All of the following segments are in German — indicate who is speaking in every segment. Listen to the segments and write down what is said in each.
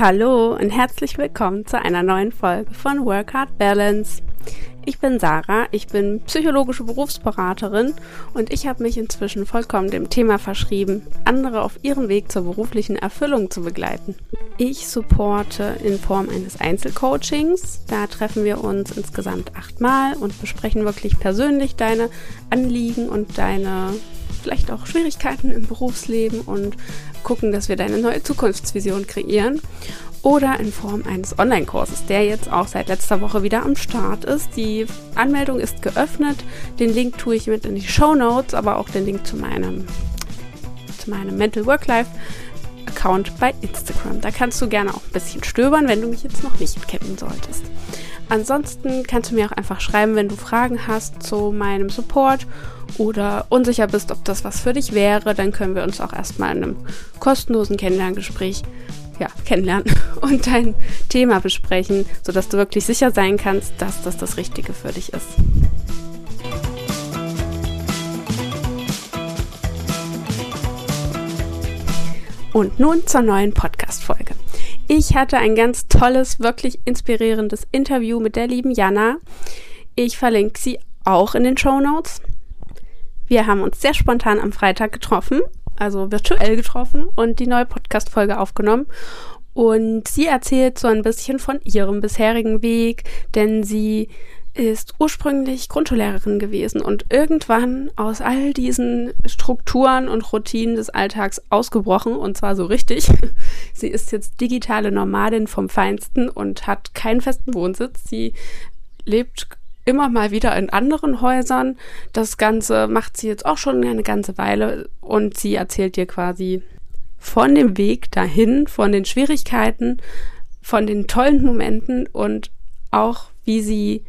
Speaker 1: Hallo und herzlich willkommen zu einer neuen Folge von Work Hard Balance. Ich bin Sarah, ich bin psychologische Berufsberaterin und ich habe mich inzwischen vollkommen dem Thema verschrieben, andere auf ihrem Weg zur beruflichen Erfüllung zu begleiten. Ich supporte in Form eines Einzelcoachings. Da treffen wir uns insgesamt achtmal und besprechen wirklich persönlich deine Anliegen und deine vielleicht auch Schwierigkeiten im Berufsleben und gucken, dass wir deine neue Zukunftsvision kreieren. Oder in Form eines Online-Kurses, der jetzt auch seit letzter Woche wieder am Start ist. Die Anmeldung ist geöffnet. Den Link tue ich mit in die Show Notes, aber auch den Link zu meinem, zu meinem Mental Work Life Account bei Instagram. Da kannst du gerne auch ein bisschen stöbern, wenn du mich jetzt noch nicht kennen solltest. Ansonsten kannst du mir auch einfach schreiben, wenn du Fragen hast zu meinem Support oder unsicher bist, ob das was für dich wäre, dann können wir uns auch erstmal in einem kostenlosen Kennenlerngespräch ja, kennenlernen und dein Thema besprechen, sodass du wirklich sicher sein kannst, dass das das Richtige für dich ist. Und nun zur neuen Podcast-Folge. Ich hatte ein ganz tolles, wirklich inspirierendes Interview mit der lieben Jana. Ich verlinke sie auch in den Show Notes. Wir haben uns sehr spontan am Freitag getroffen, also virtuell getroffen und die neue Podcast-Folge aufgenommen. Und sie erzählt so ein bisschen von ihrem bisherigen Weg, denn sie ist ursprünglich Grundschullehrerin gewesen und irgendwann aus all diesen Strukturen und Routinen des Alltags ausgebrochen und zwar so richtig. Sie ist jetzt digitale Nomadin vom Feinsten und hat keinen festen Wohnsitz. Sie lebt immer mal wieder in anderen Häusern. Das Ganze macht sie jetzt auch schon eine ganze Weile und sie erzählt dir quasi von dem Weg dahin, von den Schwierigkeiten, von den tollen Momenten und auch wie sie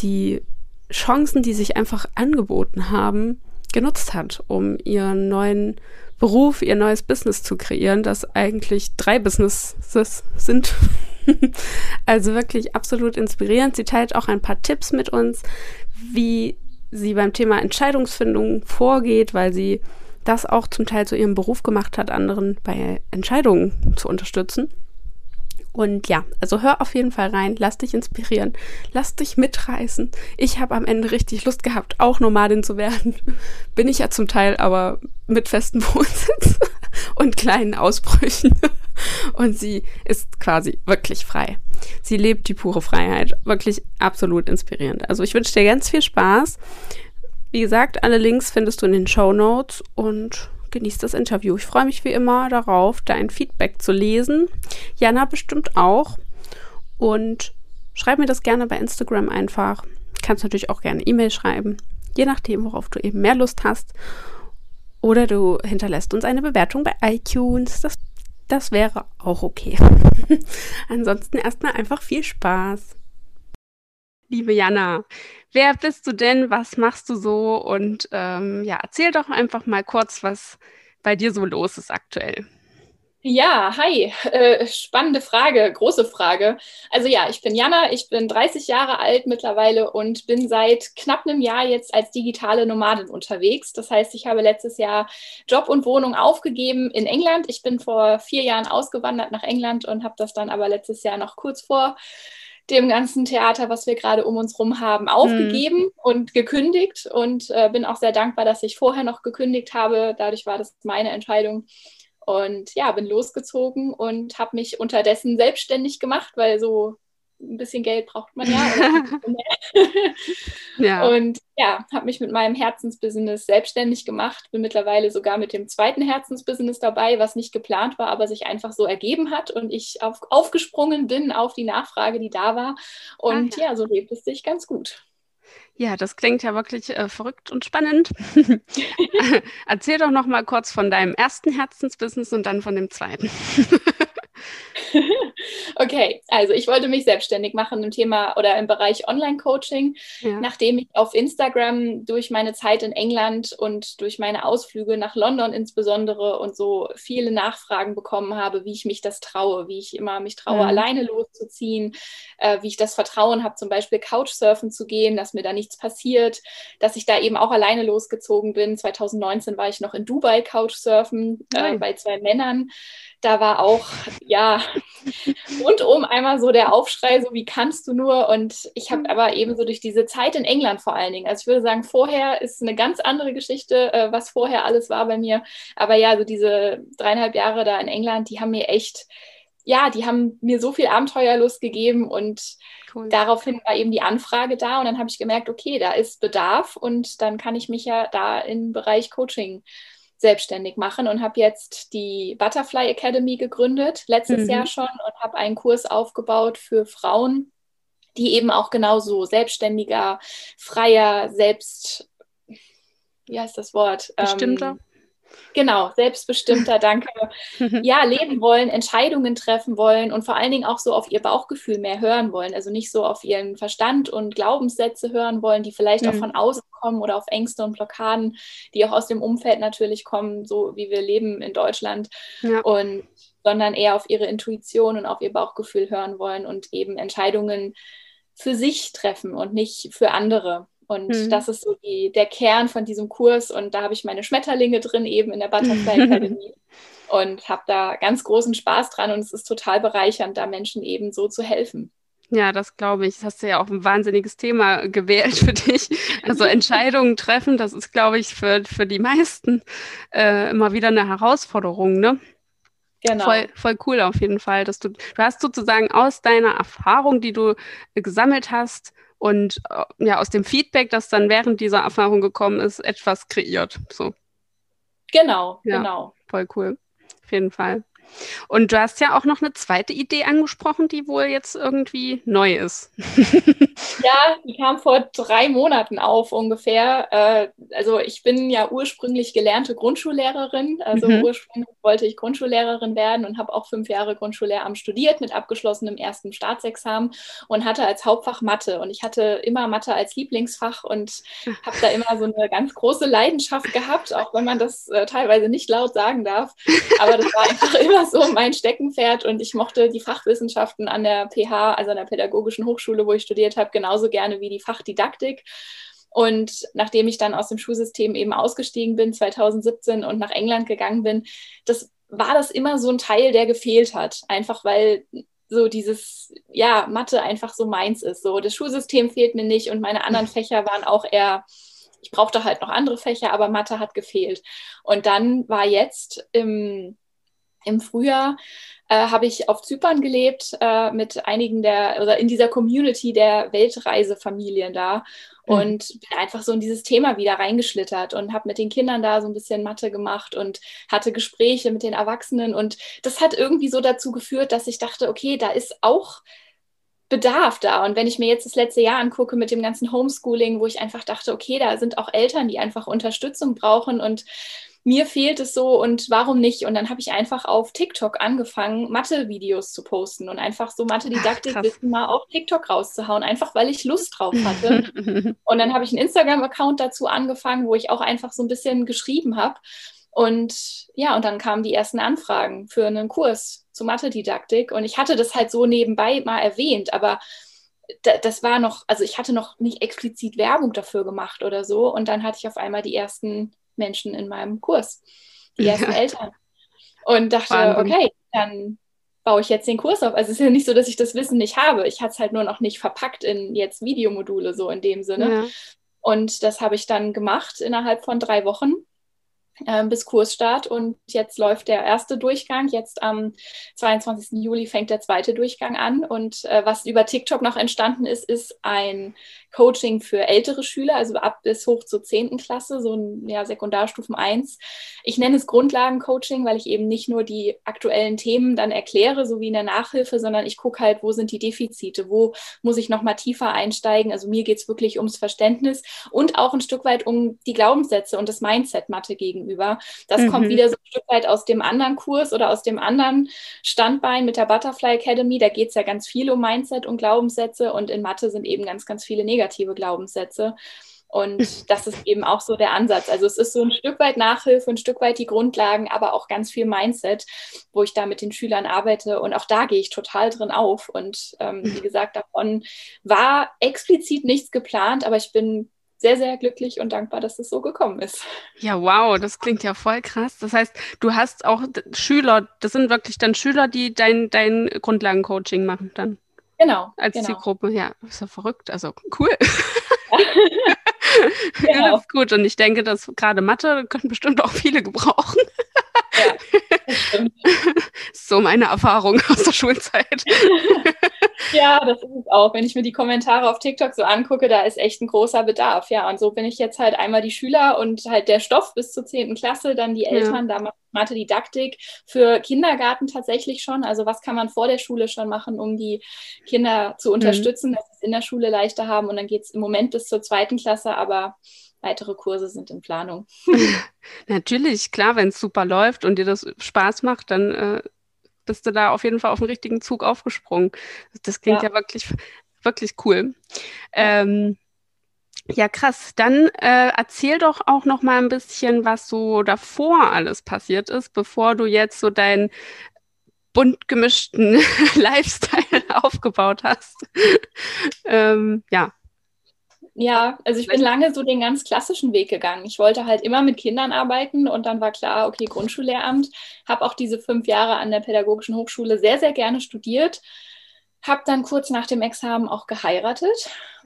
Speaker 1: die Chancen, die sich einfach angeboten haben, genutzt hat, um ihren neuen Beruf, ihr neues Business zu kreieren, das eigentlich drei Businesses sind. also wirklich absolut inspirierend. Sie teilt auch ein paar Tipps mit uns, wie sie beim Thema Entscheidungsfindung vorgeht, weil sie das auch zum Teil zu ihrem Beruf gemacht hat, anderen bei Entscheidungen zu unterstützen. Und ja, also hör auf jeden Fall rein, lass dich inspirieren, lass dich mitreißen. Ich habe am Ende richtig Lust gehabt, auch Nomadin zu werden. Bin ich ja zum Teil, aber mit festem Wohnsitz und kleinen Ausbrüchen. Und sie ist quasi wirklich frei. Sie lebt die pure Freiheit. Wirklich absolut inspirierend. Also ich wünsche dir ganz viel Spaß. Wie gesagt, alle Links findest du in den Show Notes und genieß das Interview. Ich freue mich wie immer darauf, dein Feedback zu lesen. Jana bestimmt auch. Und schreib mir das gerne bei Instagram einfach. Kannst natürlich auch gerne E-Mail schreiben, je nachdem, worauf du eben mehr Lust hast. Oder du hinterlässt uns eine Bewertung bei iTunes. Das, das wäre auch okay. Ansonsten erstmal einfach viel Spaß. Liebe Jana, wer bist du denn? Was machst du so? Und ähm, ja, erzähl doch einfach mal kurz, was bei dir so los ist aktuell.
Speaker 2: Ja, hi. Äh, spannende Frage, große Frage. Also ja, ich bin Jana, ich bin 30 Jahre alt mittlerweile und bin seit knapp einem Jahr jetzt als digitale Nomadin unterwegs. Das heißt, ich habe letztes Jahr Job und Wohnung aufgegeben in England. Ich bin vor vier Jahren ausgewandert nach England und habe das dann aber letztes Jahr noch kurz vor dem ganzen Theater, was wir gerade um uns rum haben, aufgegeben mhm. und gekündigt und äh, bin auch sehr dankbar, dass ich vorher noch gekündigt habe. Dadurch war das meine Entscheidung. Und ja, bin losgezogen und habe mich unterdessen selbstständig gemacht, weil so ein bisschen Geld braucht man ja. ja. Und ja, habe mich mit meinem Herzensbusiness selbstständig gemacht, bin mittlerweile sogar mit dem zweiten Herzensbusiness dabei, was nicht geplant war, aber sich einfach so ergeben hat und ich auf, aufgesprungen bin auf die Nachfrage, die da war. Und ja. ja, so lebt es sich ganz gut.
Speaker 1: Ja, das klingt ja wirklich äh, verrückt und spannend. Erzähl doch noch mal kurz von deinem ersten Herzensbusiness und dann von dem zweiten.
Speaker 2: okay, also ich wollte mich selbstständig machen im Thema oder im Bereich Online-Coaching, ja. nachdem ich auf Instagram durch meine Zeit in England und durch meine Ausflüge nach London insbesondere und so viele Nachfragen bekommen habe, wie ich mich das traue, wie ich immer mich traue, ja. alleine loszuziehen, äh, wie ich das Vertrauen habe, zum Beispiel Couchsurfen zu gehen, dass mir da nichts passiert, dass ich da eben auch alleine losgezogen bin. 2019 war ich noch in Dubai Couchsurfen äh, bei zwei Männern da war auch, ja, rundum einmal so der Aufschrei, so wie kannst du nur? Und ich habe aber eben so durch diese Zeit in England vor allen Dingen, also ich würde sagen, vorher ist eine ganz andere Geschichte, äh, was vorher alles war bei mir. Aber ja, so diese dreieinhalb Jahre da in England, die haben mir echt, ja, die haben mir so viel Abenteuerlust gegeben und cool. daraufhin war eben die Anfrage da und dann habe ich gemerkt, okay, da ist Bedarf und dann kann ich mich ja da im Bereich Coaching selbstständig machen und habe jetzt die Butterfly Academy gegründet, letztes mhm. Jahr schon, und habe einen Kurs aufgebaut für Frauen, die eben auch genauso selbstständiger, freier, selbst, wie heißt das Wort?
Speaker 1: Bestimmter. Ähm,
Speaker 2: Genau, selbstbestimmter, danke. ja, leben wollen, Entscheidungen treffen wollen und vor allen Dingen auch so auf ihr Bauchgefühl mehr hören wollen. Also nicht so auf ihren Verstand und Glaubenssätze hören wollen, die vielleicht mhm. auch von außen kommen oder auf Ängste und Blockaden, die auch aus dem Umfeld natürlich kommen, so wie wir leben in Deutschland. Ja. Und sondern eher auf ihre Intuition und auf ihr Bauchgefühl hören wollen und eben Entscheidungen für sich treffen und nicht für andere. Und mhm. das ist so die, der Kern von diesem Kurs. Und da habe ich meine Schmetterlinge drin, eben in der Butterfly Academy. und habe da ganz großen Spaß dran. Und es ist total bereichernd, da Menschen eben so zu helfen.
Speaker 1: Ja, das glaube ich. Das hast du ja auch ein wahnsinniges Thema gewählt für dich. Also Entscheidungen treffen, das ist, glaube ich, für, für die meisten äh, immer wieder eine Herausforderung, ne? Genau. Voll, voll cool auf jeden Fall, dass du, du hast sozusagen aus deiner Erfahrung, die du gesammelt hast, und äh, ja, aus dem Feedback, das dann während dieser Erfahrung gekommen ist, etwas kreiert. So.
Speaker 2: Genau, ja, genau.
Speaker 1: Voll cool. Auf jeden Fall. Und du hast ja auch noch eine zweite Idee angesprochen, die wohl jetzt irgendwie neu ist.
Speaker 2: ja, die kam vor drei Monaten auf ungefähr. Äh, also ich bin ja ursprünglich gelernte Grundschullehrerin. Also mhm. ursprünglich wollte ich Grundschullehrerin werden und habe auch fünf Jahre Grundschullehramt studiert mit abgeschlossenem ersten Staatsexamen und hatte als Hauptfach Mathe. Und ich hatte immer Mathe als Lieblingsfach und habe da immer so eine ganz große Leidenschaft gehabt, auch wenn man das äh, teilweise nicht laut sagen darf. Aber das war einfach immer immer so mein Steckenpferd und ich mochte die Fachwissenschaften an der PH, also an der Pädagogischen Hochschule, wo ich studiert habe, genauso gerne wie die Fachdidaktik. Und nachdem ich dann aus dem Schulsystem eben ausgestiegen bin, 2017 und nach England gegangen bin, das war das immer so ein Teil, der gefehlt hat. Einfach weil so dieses, ja, Mathe einfach so meins ist. So, das Schulsystem fehlt mir nicht und meine anderen Fächer waren auch eher, ich brauchte halt noch andere Fächer, aber Mathe hat gefehlt. Und dann war jetzt im im Frühjahr äh, habe ich auf Zypern gelebt äh, mit einigen der, oder in dieser Community der Weltreisefamilien da mhm. und bin einfach so in dieses Thema wieder reingeschlittert und habe mit den Kindern da so ein bisschen Mathe gemacht und hatte Gespräche mit den Erwachsenen und das hat irgendwie so dazu geführt, dass ich dachte, okay, da ist auch Bedarf da. Und wenn ich mir jetzt das letzte Jahr angucke mit dem ganzen Homeschooling, wo ich einfach dachte, okay, da sind auch Eltern, die einfach Unterstützung brauchen und mir fehlt es so und warum nicht? Und dann habe ich einfach auf TikTok angefangen, Mathe-Videos zu posten und einfach so Mathe-Didaktik-Wissen mal auf TikTok rauszuhauen, einfach weil ich Lust drauf hatte. und dann habe ich einen Instagram-Account dazu angefangen, wo ich auch einfach so ein bisschen geschrieben habe. Und ja, und dann kamen die ersten Anfragen für einen Kurs zu Mathe-Didaktik. Und ich hatte das halt so nebenbei mal erwähnt, aber das war noch, also ich hatte noch nicht explizit Werbung dafür gemacht oder so. Und dann hatte ich auf einmal die ersten Menschen in meinem Kurs, die ersten ja. Eltern. Und dachte, Wahnsinn. okay, dann baue ich jetzt den Kurs auf. Also es ist ja nicht so, dass ich das Wissen nicht habe. Ich hatte es halt nur noch nicht verpackt in jetzt Videomodule, so in dem Sinne. Ja. Und das habe ich dann gemacht innerhalb von drei Wochen bis Kursstart und jetzt läuft der erste Durchgang. Jetzt am 22. Juli fängt der zweite Durchgang an und äh, was über TikTok noch entstanden ist, ist ein Coaching für ältere Schüler, also ab bis hoch zur 10. Klasse, so ein ja, Sekundarstufen 1. Ich nenne es Grundlagencoaching, weil ich eben nicht nur die aktuellen Themen dann erkläre, so wie in der Nachhilfe, sondern ich gucke halt, wo sind die Defizite, wo muss ich nochmal tiefer einsteigen. Also mir geht es wirklich ums Verständnis und auch ein Stück weit um die Glaubenssätze und das Mindset Mathe gegenüber. Das mhm. kommt wieder so ein Stück weit aus dem anderen Kurs oder aus dem anderen Standbein mit der Butterfly Academy. Da geht es ja ganz viel um Mindset und Glaubenssätze und in Mathe sind eben ganz, ganz viele negative Glaubenssätze. Und das ist eben auch so der Ansatz. Also es ist so ein Stück weit Nachhilfe, ein Stück weit die Grundlagen, aber auch ganz viel Mindset, wo ich da mit den Schülern arbeite. Und auch da gehe ich total drin auf. Und ähm, wie gesagt, davon war explizit nichts geplant, aber ich bin sehr, sehr glücklich und dankbar, dass es so gekommen ist.
Speaker 1: Ja, wow, das klingt ja voll krass. Das heißt, du hast auch Schüler, das sind wirklich dann Schüler, die dein, dein Grundlagencoaching machen dann.
Speaker 2: Genau.
Speaker 1: Als
Speaker 2: genau.
Speaker 1: Zielgruppe, ja, ist ja verrückt. Also cool. Ja. ja, das ist gut. Und ich denke, dass gerade Mathe können bestimmt auch viele gebrauchen. Ja, das stimmt. so meine Erfahrung aus der Schulzeit.
Speaker 2: ja, das ist es auch. Wenn ich mir die Kommentare auf TikTok so angucke, da ist echt ein großer Bedarf. Ja, und so bin ich jetzt halt einmal die Schüler und halt der Stoff bis zur 10. Klasse, dann die Eltern, ja. da Mathe-Didaktik für Kindergarten tatsächlich schon. Also was kann man vor der Schule schon machen, um die Kinder zu mhm. unterstützen, mhm. dass sie es in der Schule leichter haben. Und dann geht es im Moment bis zur zweiten Klasse, aber weitere Kurse sind in Planung.
Speaker 1: Natürlich, klar, wenn es super läuft und dir das Spaß macht, dann äh, bist du da auf jeden Fall auf den richtigen Zug aufgesprungen. Das klingt ja, ja wirklich, wirklich cool. Ähm, ja, krass. Dann äh, erzähl doch auch noch mal ein bisschen, was so davor alles passiert ist, bevor du jetzt so deinen bunt gemischten Lifestyle aufgebaut hast. ähm, ja.
Speaker 2: Ja, also ich bin lange so den ganz klassischen Weg gegangen. Ich wollte halt immer mit Kindern arbeiten und dann war klar, okay, Grundschullehramt. Habe auch diese fünf Jahre an der Pädagogischen Hochschule sehr, sehr gerne studiert. Habe dann kurz nach dem Examen auch geheiratet,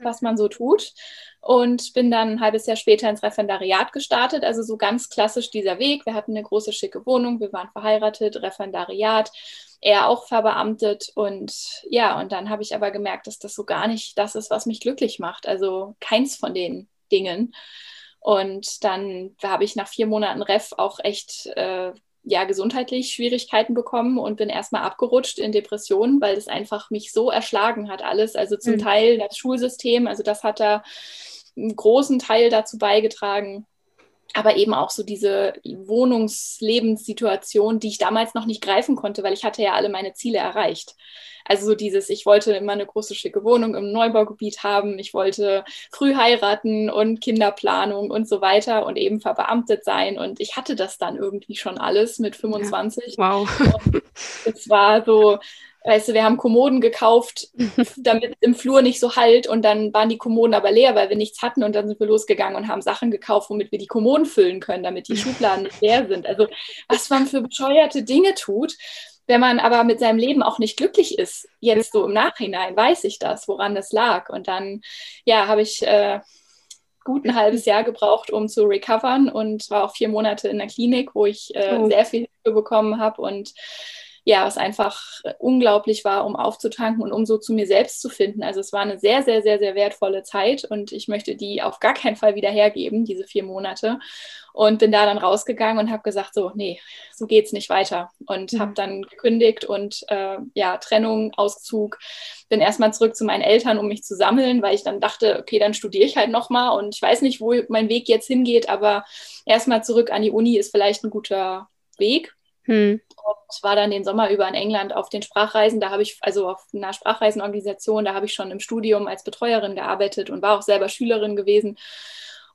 Speaker 2: was man so tut und bin dann ein halbes Jahr später ins Referendariat gestartet. Also so ganz klassisch dieser Weg. Wir hatten eine große, schicke Wohnung, wir waren verheiratet, Referendariat, er auch verbeamtet. Und ja, und dann habe ich aber gemerkt, dass das so gar nicht das ist, was mich glücklich macht. Also keins von den Dingen. Und dann habe ich nach vier Monaten Ref auch echt äh, ja, gesundheitlich Schwierigkeiten bekommen und bin erstmal abgerutscht in Depressionen, weil das einfach mich so erschlagen hat alles. Also zum mhm. Teil das Schulsystem, also das hat da einen großen Teil dazu beigetragen. Aber eben auch so diese Wohnungslebenssituation, die ich damals noch nicht greifen konnte, weil ich hatte ja alle meine Ziele erreicht. Also so dieses, ich wollte immer eine große, schicke Wohnung im Neubaugebiet haben, ich wollte früh heiraten und Kinderplanung und so weiter und eben verbeamtet sein. Und ich hatte das dann irgendwie schon alles mit 25. Ja, wow. es war so, Weißt du, wir haben Kommoden gekauft, damit es im Flur nicht so halt und dann waren die Kommoden aber leer, weil wir nichts hatten und dann sind wir losgegangen und haben Sachen gekauft, womit wir die Kommoden füllen können, damit die Schubladen nicht leer sind. Also was man für bescheuerte Dinge tut, wenn man aber mit seinem Leben auch nicht glücklich ist, jetzt so im Nachhinein weiß ich das, woran das lag. Und dann, ja, habe ich äh, gut ein halbes Jahr gebraucht, um zu recovern und war auch vier Monate in der Klinik, wo ich äh, oh. sehr viel Hilfe bekommen habe und ja, was einfach äh, unglaublich war, um aufzutanken und um so zu mir selbst zu finden. Also es war eine sehr, sehr, sehr, sehr wertvolle Zeit und ich möchte die auf gar keinen Fall wieder hergeben, diese vier Monate. Und bin da dann rausgegangen und habe gesagt, so, nee, so geht es nicht weiter. Und mhm. habe dann gekündigt und äh, ja, Trennung, Auszug, bin erstmal zurück zu meinen Eltern, um mich zu sammeln, weil ich dann dachte, okay, dann studiere ich halt nochmal und ich weiß nicht, wo mein Weg jetzt hingeht, aber erstmal zurück an die Uni ist vielleicht ein guter Weg. Hm. Und war dann den Sommer über in England auf den Sprachreisen. Da habe ich, also auf einer Sprachreisenorganisation, da habe ich schon im Studium als Betreuerin gearbeitet und war auch selber Schülerin gewesen.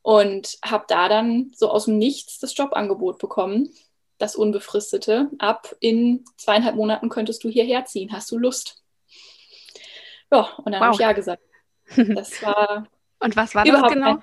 Speaker 2: Und habe da dann so aus dem Nichts das Jobangebot bekommen, das unbefristete. Ab in zweieinhalb Monaten könntest du hierher ziehen. Hast du Lust? Ja, und dann wow. habe ich Ja gesagt.
Speaker 1: Das war. und was war das genau?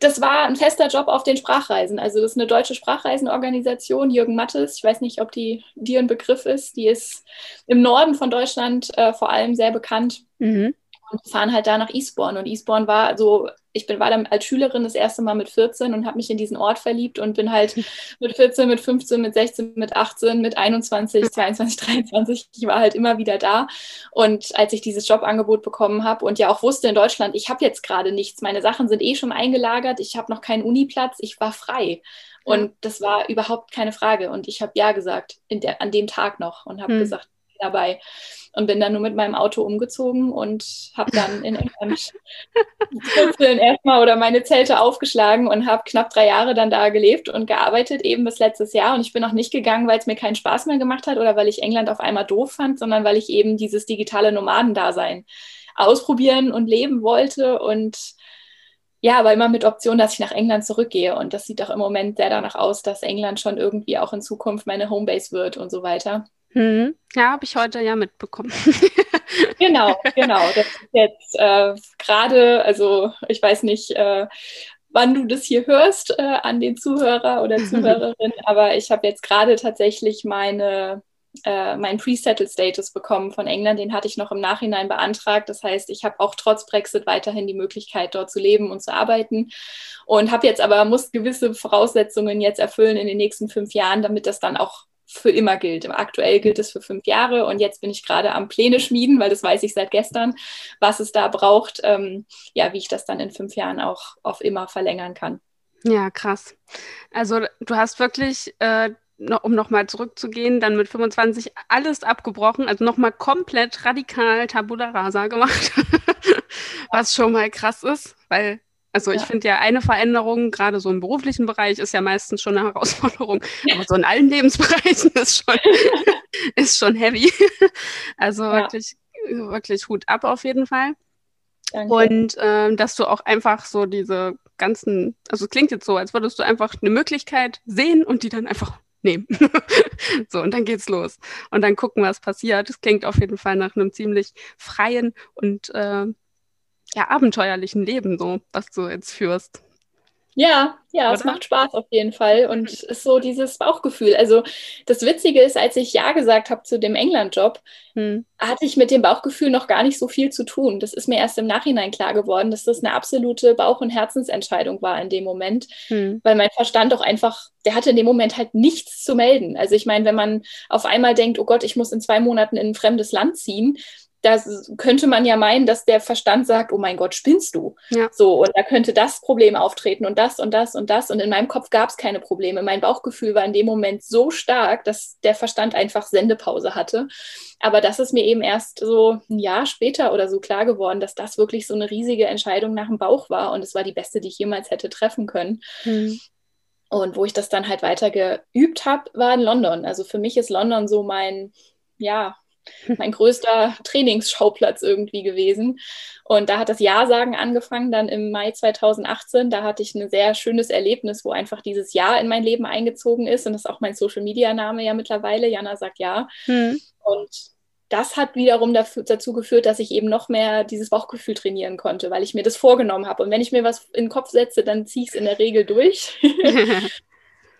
Speaker 2: Das war ein fester Job auf den Sprachreisen. Also das ist eine deutsche Sprachreisenorganisation, Jürgen Mattes. Ich weiß nicht, ob die dir ein Begriff ist. Die ist im Norden von Deutschland äh, vor allem sehr bekannt. Mhm und fahren halt da nach Eastbourne. Und Eastbourne war so, ich bin, war dann als Schülerin das erste Mal mit 14 und habe mich in diesen Ort verliebt und bin halt mit 14, mit 15, mit 16, mit 18, mit 21, 22, 23, ich war halt immer wieder da. Und als ich dieses Jobangebot bekommen habe und ja auch wusste in Deutschland, ich habe jetzt gerade nichts, meine Sachen sind eh schon eingelagert, ich habe noch keinen Uniplatz, ich war frei. Und das war überhaupt keine Frage. Und ich habe ja gesagt, der, an dem Tag noch und habe hm. gesagt, dabei und bin dann nur mit meinem Auto umgezogen und habe dann in England erstmal oder meine Zelte aufgeschlagen und habe knapp drei Jahre dann da gelebt und gearbeitet, eben bis letztes Jahr. Und ich bin auch nicht gegangen, weil es mir keinen Spaß mehr gemacht hat oder weil ich England auf einmal doof fand, sondern weil ich eben dieses digitale Nomadendasein ausprobieren und leben wollte und ja, aber immer mit Option, dass ich nach England zurückgehe. Und das sieht auch im Moment sehr danach aus, dass England schon irgendwie auch in Zukunft meine Homebase wird und so weiter.
Speaker 1: Hm. Ja, habe ich heute ja mitbekommen.
Speaker 2: genau, genau. Das ist jetzt äh, gerade, also ich weiß nicht, äh, wann du das hier hörst äh, an den Zuhörer oder Zuhörerin, aber ich habe jetzt gerade tatsächlich meine äh, meinen Pre-Settled-Status bekommen von England. Den hatte ich noch im Nachhinein beantragt. Das heißt, ich habe auch trotz Brexit weiterhin die Möglichkeit, dort zu leben und zu arbeiten. Und habe jetzt aber, muss gewisse Voraussetzungen jetzt erfüllen in den nächsten fünf Jahren, damit das dann auch für immer gilt. Aktuell gilt es für fünf Jahre und jetzt bin ich gerade am Pläne schmieden, weil das weiß ich seit gestern, was es da braucht, ähm, ja, wie ich das dann in fünf Jahren auch auf immer verlängern kann.
Speaker 1: Ja, krass. Also du hast wirklich äh, um nochmal zurückzugehen, dann mit 25 alles abgebrochen, also nochmal komplett radikal Tabula Rasa gemacht, was schon mal krass ist, weil, also ich finde ja eine Veränderung, gerade so im beruflichen Bereich, ist ja meistens schon eine Herausforderung, aber so in allen Lebensbereichen ist schon, ist schon heavy. also ja. wirklich, wirklich Hut ab auf jeden Fall. Danke. Und ähm, dass du auch einfach so diese ganzen, also es klingt jetzt so, als würdest du einfach eine Möglichkeit sehen und die dann einfach nehmen. so, und dann geht's los. Und dann gucken, was passiert. Das klingt auf jeden Fall nach einem ziemlich freien und äh, ja, abenteuerlichen Leben, so, was du jetzt führst.
Speaker 2: Ja, ja, Oder? es macht Spaß auf jeden Fall und ist so dieses Bauchgefühl. Also das Witzige ist, als ich Ja gesagt habe zu dem England-Job, hm. hatte ich mit dem Bauchgefühl noch gar nicht so viel zu tun. Das ist mir erst im Nachhinein klar geworden, dass das eine absolute Bauch- und Herzensentscheidung war in dem Moment, hm. weil mein Verstand doch einfach, der hatte in dem Moment halt nichts zu melden. Also ich meine, wenn man auf einmal denkt, oh Gott, ich muss in zwei Monaten in ein fremdes Land ziehen, da könnte man ja meinen, dass der Verstand sagt, oh mein Gott, spinnst du? Ja. So, und da könnte das Problem auftreten und das und das und das. Und in meinem Kopf gab es keine Probleme. Mein Bauchgefühl war in dem Moment so stark, dass der Verstand einfach Sendepause hatte. Aber das ist mir eben erst so ein Jahr später oder so klar geworden, dass das wirklich so eine riesige Entscheidung nach dem Bauch war. Und es war die beste, die ich jemals hätte treffen können. Mhm. Und wo ich das dann halt weiter geübt habe, war in London. Also für mich ist London so mein, ja, mein größter Trainingsschauplatz irgendwie gewesen. Und da hat das Ja-Sagen angefangen, dann im Mai 2018. Da hatte ich ein sehr schönes Erlebnis, wo einfach dieses Ja in mein Leben eingezogen ist. Und das ist auch mein Social-Media-Name ja mittlerweile. Jana sagt Ja. Hm. Und das hat wiederum dafür, dazu geführt, dass ich eben noch mehr dieses Bauchgefühl trainieren konnte, weil ich mir das vorgenommen habe. Und wenn ich mir was in den Kopf setze, dann ziehe ich es in der Regel durch.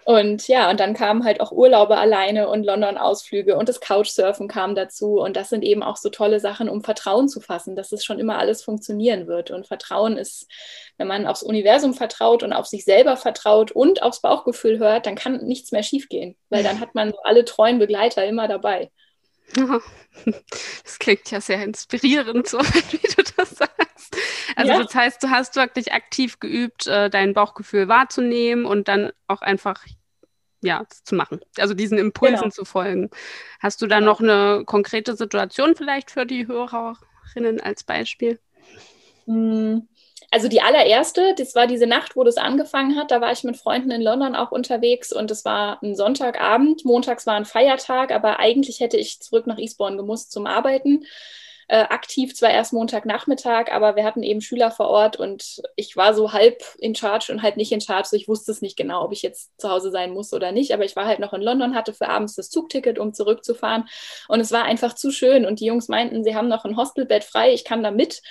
Speaker 2: Und ja, und dann kamen halt auch Urlaube alleine und London-Ausflüge und das Couchsurfen kam dazu. Und das sind eben auch so tolle Sachen, um Vertrauen zu fassen, dass es schon immer alles funktionieren wird. Und Vertrauen ist, wenn man aufs Universum vertraut und auf sich selber vertraut und aufs Bauchgefühl hört, dann kann nichts mehr schiefgehen, weil dann hat man alle treuen Begleiter immer dabei.
Speaker 1: Das klingt ja sehr inspirierend, so wie du das sagst. Also ja. das heißt, du hast wirklich aktiv geübt, äh, dein Bauchgefühl wahrzunehmen und dann auch einfach ja, zu machen. Also diesen Impulsen genau. zu folgen. Hast du da noch eine konkrete Situation vielleicht für die Hörerinnen als Beispiel?
Speaker 2: Hm, also die allererste, das war diese Nacht, wo das angefangen hat. Da war ich mit Freunden in London auch unterwegs und es war ein Sonntagabend. Montags war ein Feiertag, aber eigentlich hätte ich zurück nach Eastbourne gemusst zum Arbeiten äh, aktiv, zwar erst Montagnachmittag, aber wir hatten eben Schüler vor Ort und ich war so halb in Charge und halt nicht in Charge. So ich wusste es nicht genau, ob ich jetzt zu Hause sein muss oder nicht, aber ich war halt noch in London, hatte für abends das Zugticket, um zurückzufahren. Und es war einfach zu schön. Und die Jungs meinten, sie haben noch ein Hostelbett frei, ich kann da mit.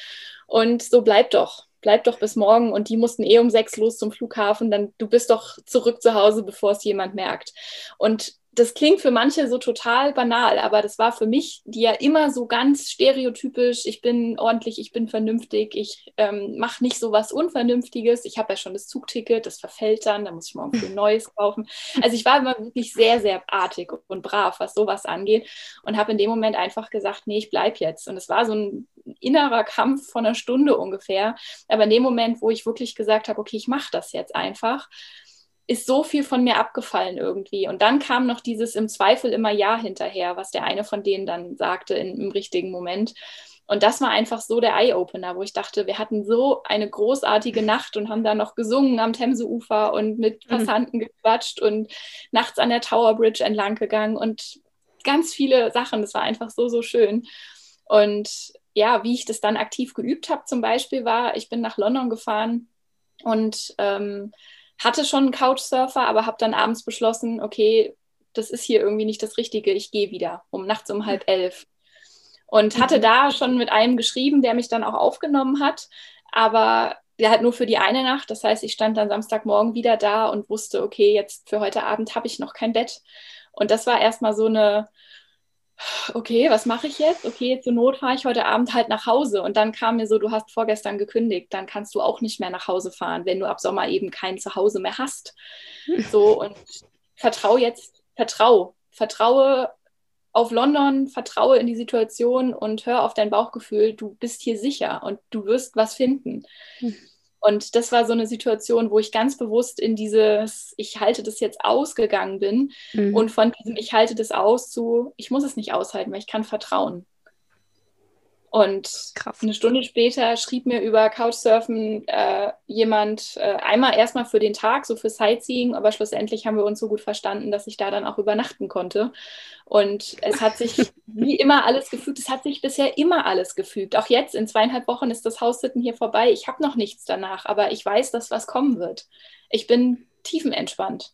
Speaker 2: Und so bleibt doch bleib doch bis morgen. Und die mussten eh um sechs los zum Flughafen, dann du bist doch zurück zu Hause, bevor es jemand merkt. Und das klingt für manche so total banal, aber das war für mich, die ja immer so ganz stereotypisch, ich bin ordentlich, ich bin vernünftig, ich ähm, mache nicht so was Unvernünftiges, ich habe ja schon das Zugticket, das verfällt dann, da muss ich morgen ein neues kaufen. Also ich war immer wirklich sehr, sehr artig und brav, was sowas angeht und habe in dem Moment einfach gesagt, nee, ich bleibe jetzt. Und es war so ein innerer Kampf von einer Stunde ungefähr, aber in dem Moment, wo ich wirklich gesagt habe, okay, ich mache das jetzt einfach, ist so viel von mir abgefallen irgendwie. Und dann kam noch dieses im Zweifel immer Ja hinterher, was der eine von denen dann sagte in, im richtigen Moment. Und das war einfach so der Eye-Opener, wo ich dachte, wir hatten so eine großartige Nacht und haben da noch gesungen am Themseufer und mit mhm. Passanten mhm. gequatscht und nachts an der Tower Bridge entlang gegangen und ganz viele Sachen. Das war einfach so, so schön. Und ja, wie ich das dann aktiv geübt habe, zum Beispiel war, ich bin nach London gefahren und ähm, hatte schon einen Couchsurfer, aber habe dann abends beschlossen, okay, das ist hier irgendwie nicht das Richtige, ich gehe wieder um nachts um halb elf. Und hatte mhm. da schon mit einem geschrieben, der mich dann auch aufgenommen hat, aber der halt nur für die eine Nacht. Das heißt, ich stand dann Samstagmorgen wieder da und wusste, okay, jetzt für heute Abend habe ich noch kein Bett. Und das war erstmal so eine, okay, was mache ich jetzt? Okay, zur Not fahre ich heute Abend halt nach Hause. Und dann kam mir so, du hast vorgestern gekündigt, dann kannst du auch nicht mehr nach Hause fahren, wenn du ab Sommer eben kein Zuhause mehr hast. So und vertrau jetzt, vertrau, vertraue auf London, vertraue in die Situation und hör auf dein Bauchgefühl, du bist hier sicher und du wirst was finden. Und das war so eine Situation, wo ich ganz bewusst in dieses Ich halte das jetzt ausgegangen bin mhm. und von diesem Ich halte das aus zu Ich muss es nicht aushalten, weil ich kann vertrauen. Und Krass. eine Stunde später schrieb mir über Couchsurfen äh, jemand äh, einmal erstmal für den Tag, so für Sightseeing, aber schlussendlich haben wir uns so gut verstanden, dass ich da dann auch übernachten konnte. Und es hat sich wie immer alles gefügt. Es hat sich bisher immer alles gefügt. Auch jetzt in zweieinhalb Wochen ist das Haussitten hier vorbei. Ich habe noch nichts danach, aber ich weiß, dass was kommen wird. Ich bin tiefenentspannt.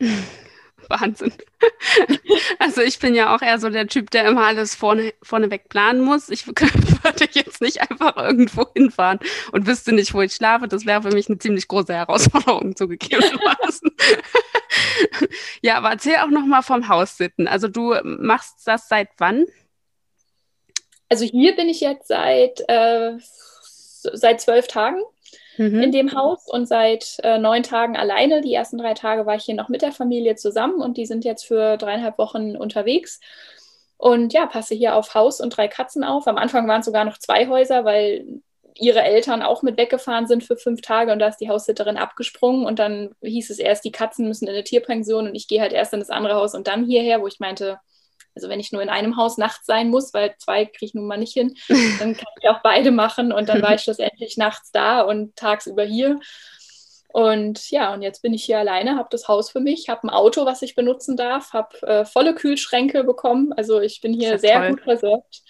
Speaker 1: Wahnsinn. Also ich bin ja auch eher so der Typ, der immer alles vorne, vorneweg planen muss. Ich würde jetzt nicht einfach irgendwo hinfahren und wüsste nicht, wo ich schlafe. Das wäre für mich eine ziemlich große Herausforderung zugegebenermaßen. ja, aber erzähl auch noch mal vom Haussitten. Also du machst das seit wann?
Speaker 2: Also hier bin ich jetzt seit, äh, seit zwölf Tagen mhm. in dem Haus und seit äh, neun Tagen alleine. Die ersten drei Tage war ich hier noch mit der Familie zusammen und die sind jetzt für dreieinhalb Wochen unterwegs. Und ja, passe hier auf Haus und drei Katzen auf. Am Anfang waren es sogar noch zwei Häuser, weil ihre Eltern auch mit weggefahren sind für fünf Tage und da ist die Haussitterin abgesprungen und dann hieß es erst, die Katzen müssen in eine Tierpension und ich gehe halt erst in das andere Haus und dann hierher, wo ich meinte, also wenn ich nur in einem Haus nachts sein muss, weil zwei kriege ich nun mal nicht hin, dann kann ich auch beide machen. Und dann war ich schlussendlich nachts da und tagsüber hier. Und ja, und jetzt bin ich hier alleine, habe das Haus für mich, habe ein Auto, was ich benutzen darf, habe äh, volle Kühlschränke bekommen. Also ich bin hier sehr toll. gut versorgt.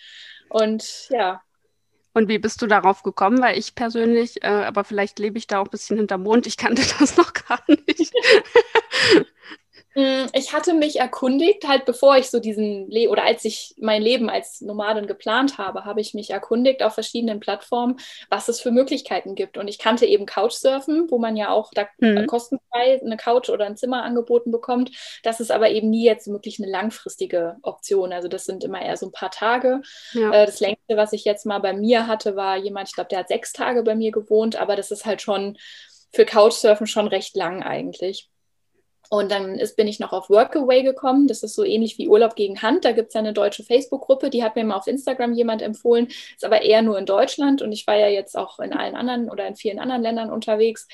Speaker 2: Und ja.
Speaker 1: Und wie bist du darauf gekommen? Weil ich persönlich, äh, aber vielleicht lebe ich da auch ein bisschen hinterm Mond, ich kannte das noch gar nicht.
Speaker 2: Mm, ich hatte mich erkundigt, halt bevor ich so diesen, Le oder als ich mein Leben als Nomadin geplant habe, habe ich mich erkundigt auf verschiedenen Plattformen, was es für Möglichkeiten gibt. Und ich kannte eben Couchsurfen, wo man ja auch da mhm. kostenfrei eine Couch oder ein Zimmer angeboten bekommt. Das ist aber eben nie jetzt wirklich eine langfristige Option. Also das sind immer eher so ein paar Tage. Ja. Äh, das längste, was ich jetzt mal bei mir hatte, war jemand, ich glaube, der hat sechs Tage bei mir gewohnt, aber das ist halt schon für Couchsurfen schon recht lang eigentlich. Und dann ist, bin ich noch auf Workaway gekommen. Das ist so ähnlich wie Urlaub gegen Hand. Da gibt es ja eine deutsche Facebook-Gruppe, die hat mir mal auf Instagram jemand empfohlen, ist aber eher nur in Deutschland und ich war ja jetzt auch in allen anderen oder in vielen anderen Ländern unterwegs.